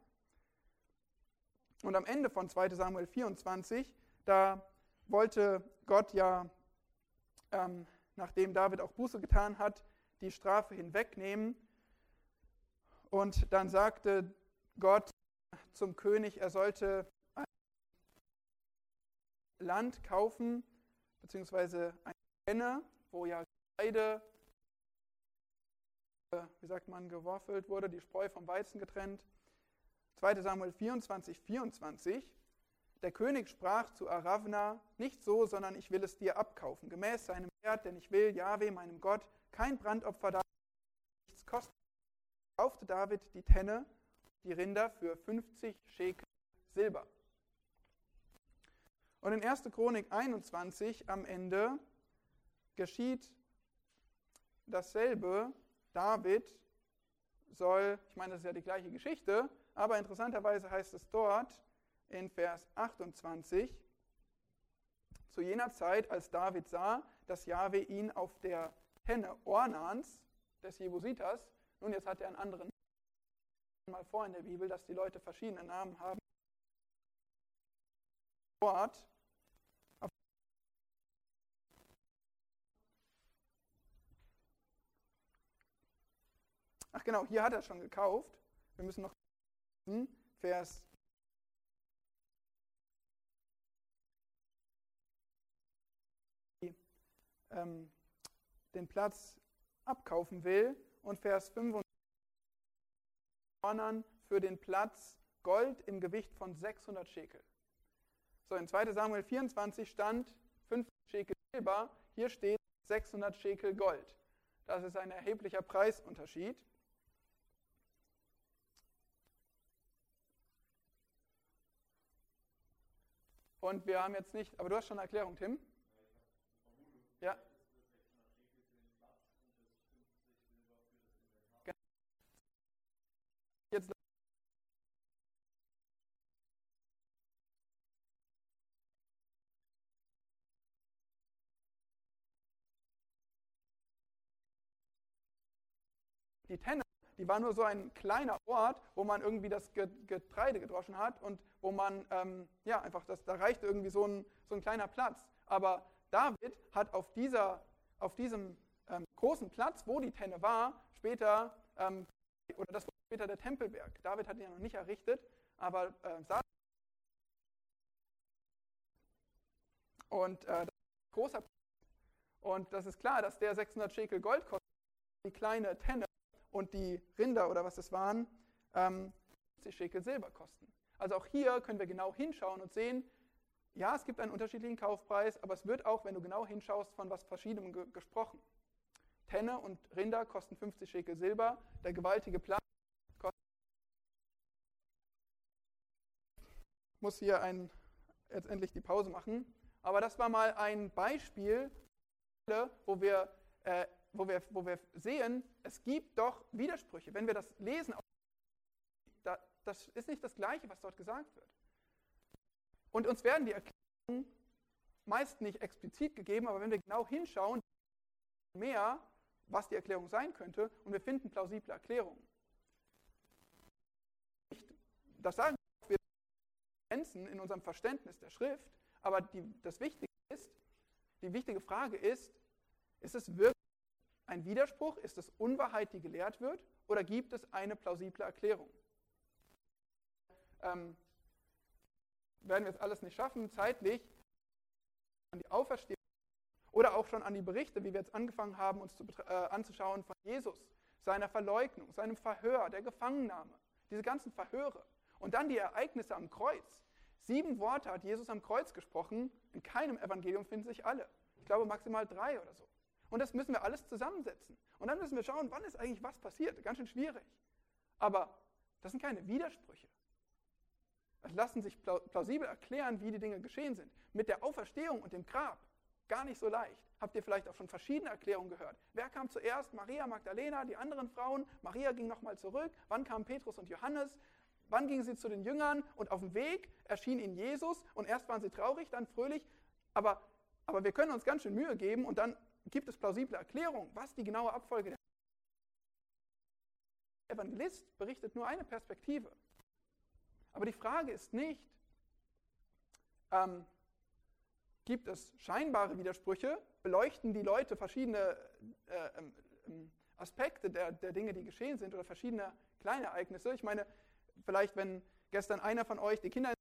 Und am Ende von 2 Samuel 24, da wollte Gott ja, ähm, nachdem David auch Buße getan hat, die Strafe hinwegnehmen und dann sagte Gott zum König, er sollte ein Land kaufen, beziehungsweise eine Henne, wo ja Getreide, äh, wie sagt man, geworfelt wurde, die Spreu vom Weizen getrennt. 2 Samuel 24, 24. Der König sprach zu Aravna, nicht so, sondern ich will es dir abkaufen, gemäß seinem Wert, denn ich will, Jahwe, meinem Gott, kein Brandopfer da nichts kosten kaufte David die Tenne, die Rinder für 50 Schekel Silber. Und in 1. Chronik 21 am Ende geschieht dasselbe. David soll, ich meine, das ist ja die gleiche Geschichte, aber interessanterweise heißt es dort in Vers 28, zu jener Zeit, als David sah, dass Jahwe ihn auf der Henne Ornans, des Jebusiters, nun jetzt hat er einen anderen Namen mal vor in der Bibel, dass die Leute verschiedene Namen haben, dort Ach genau, hier hat er schon gekauft. Wir müssen noch Vers ähm, den Platz abkaufen will und Vers 5 für den Platz Gold im Gewicht von 600 Schekel. So, in 2 Samuel 24 stand 50 Schekel Silber, hier steht 600 Schekel Gold. Das ist ein erheblicher Preisunterschied. Und wir haben jetzt nicht, aber du hast schon eine Erklärung, Tim? Ja. Jetzt die Tenne, die war nur so ein kleiner Ort, wo man irgendwie das Getreide gedroschen hat und wo man, ähm, ja, einfach, das, da reichte irgendwie so ein, so ein kleiner Platz. Aber David hat auf, dieser, auf diesem ähm, großen Platz, wo die Tenne war, später, ähm, oder das war später der Tempelberg. David hat ihn ja noch nicht errichtet, aber äh, und äh, großer und das ist klar, dass der 600 Schekel Gold kostet, die kleine Tenne und die Rinder oder was es waren, ähm, 50 Schekel Silber kosten. Also auch hier können wir genau hinschauen und sehen, ja, es gibt einen unterschiedlichen Kaufpreis, aber es wird auch, wenn du genau hinschaust, von was Verschiedenem ge gesprochen. Tenne und Rinder kosten 50 Schekel Silber, der gewaltige. Ich muss hier ein, jetzt endlich die Pause machen. Aber das war mal ein Beispiel, wo wir, äh, wo, wir, wo wir sehen, es gibt doch Widersprüche. Wenn wir das lesen, das ist nicht das Gleiche, was dort gesagt wird. Und uns werden die Erklärungen meist nicht explizit gegeben, aber wenn wir genau hinschauen, mehr, was die Erklärung sein könnte, und wir finden plausible Erklärungen. Das sagen wir Grenzen in unserem Verständnis der Schrift, aber die, das Wichtige ist, die wichtige Frage ist, ist es wirklich ein Widerspruch, ist es Unwahrheit, die gelehrt wird, oder gibt es eine plausible Erklärung? Ähm, werden wir es alles nicht schaffen, zeitlich an die Auferstehung oder auch schon an die Berichte, wie wir jetzt angefangen haben, uns zu, äh, anzuschauen von Jesus, seiner Verleugnung, seinem Verhör, der Gefangennahme, diese ganzen Verhöre und dann die Ereignisse am Kreuz. Sieben Worte hat Jesus am Kreuz gesprochen, in keinem Evangelium finden sich alle. Ich glaube maximal drei oder so. Und das müssen wir alles zusammensetzen. Und dann müssen wir schauen, wann ist eigentlich was passiert. Ganz schön schwierig. Aber das sind keine Widersprüche lassen sich plausibel erklären, wie die Dinge geschehen sind. Mit der Auferstehung und dem Grab gar nicht so leicht. Habt ihr vielleicht auch schon verschiedene Erklärungen gehört? Wer kam zuerst? Maria Magdalena, die anderen Frauen? Maria ging nochmal zurück. Wann kamen Petrus und Johannes? Wann gingen sie zu den Jüngern? Und auf dem Weg erschien ihnen Jesus und erst waren sie traurig, dann fröhlich. Aber, aber wir können uns ganz schön Mühe geben und dann gibt es plausible Erklärungen, was die genaue Abfolge der Evangelist berichtet nur eine Perspektive. Aber die Frage ist nicht, ähm, gibt es scheinbare Widersprüche? Beleuchten die Leute verschiedene äh, ähm, ähm, Aspekte der, der Dinge, die geschehen sind oder verschiedene kleine Ereignisse? Ich meine, vielleicht wenn gestern einer von euch die Kinder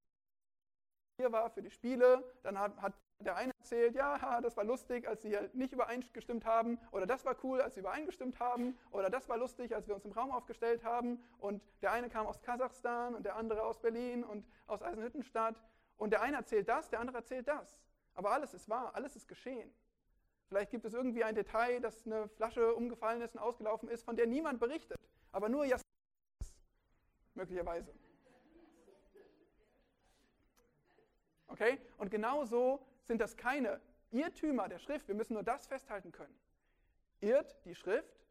hier war für die Spiele, dann hat, hat der eine erzählt, ja, das war lustig, als sie nicht übereingestimmt haben, oder das war cool, als sie übereingestimmt haben, oder das war lustig, als wir uns im Raum aufgestellt haben, und der eine kam aus Kasachstan und der andere aus Berlin und aus Eisenhüttenstadt, und der eine erzählt das, der andere erzählt das. Aber alles ist wahr, alles ist geschehen. Vielleicht gibt es irgendwie ein Detail, dass eine Flasche umgefallen ist und ausgelaufen ist, von der niemand berichtet, aber nur Jasmin möglicherweise. Okay? Und genauso sind das keine Irrtümer der Schrift. Wir müssen nur das festhalten können. Irrt die Schrift?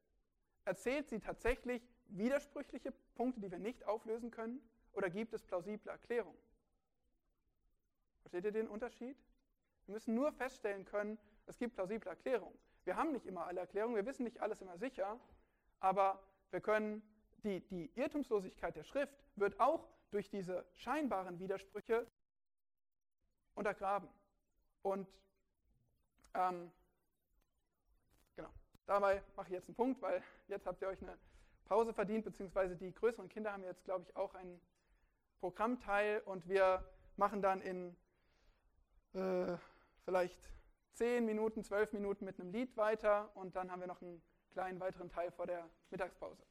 Erzählt sie tatsächlich widersprüchliche Punkte, die wir nicht auflösen können, oder gibt es plausible Erklärungen? Versteht ihr den Unterschied? Wir müssen nur feststellen können, es gibt plausible Erklärungen. Wir haben nicht immer alle Erklärungen, wir wissen nicht alles immer sicher, aber wir können die, die Irrtumslosigkeit der Schrift wird auch durch diese scheinbaren Widersprüche untergraben. Und ähm, genau, dabei mache ich jetzt einen Punkt, weil jetzt habt ihr euch eine Pause verdient, beziehungsweise die größeren Kinder haben jetzt, glaube ich, auch einen Programmteil und wir machen dann in äh, vielleicht 10 Minuten, 12 Minuten mit einem Lied weiter und dann haben wir noch einen kleinen weiteren Teil vor der Mittagspause.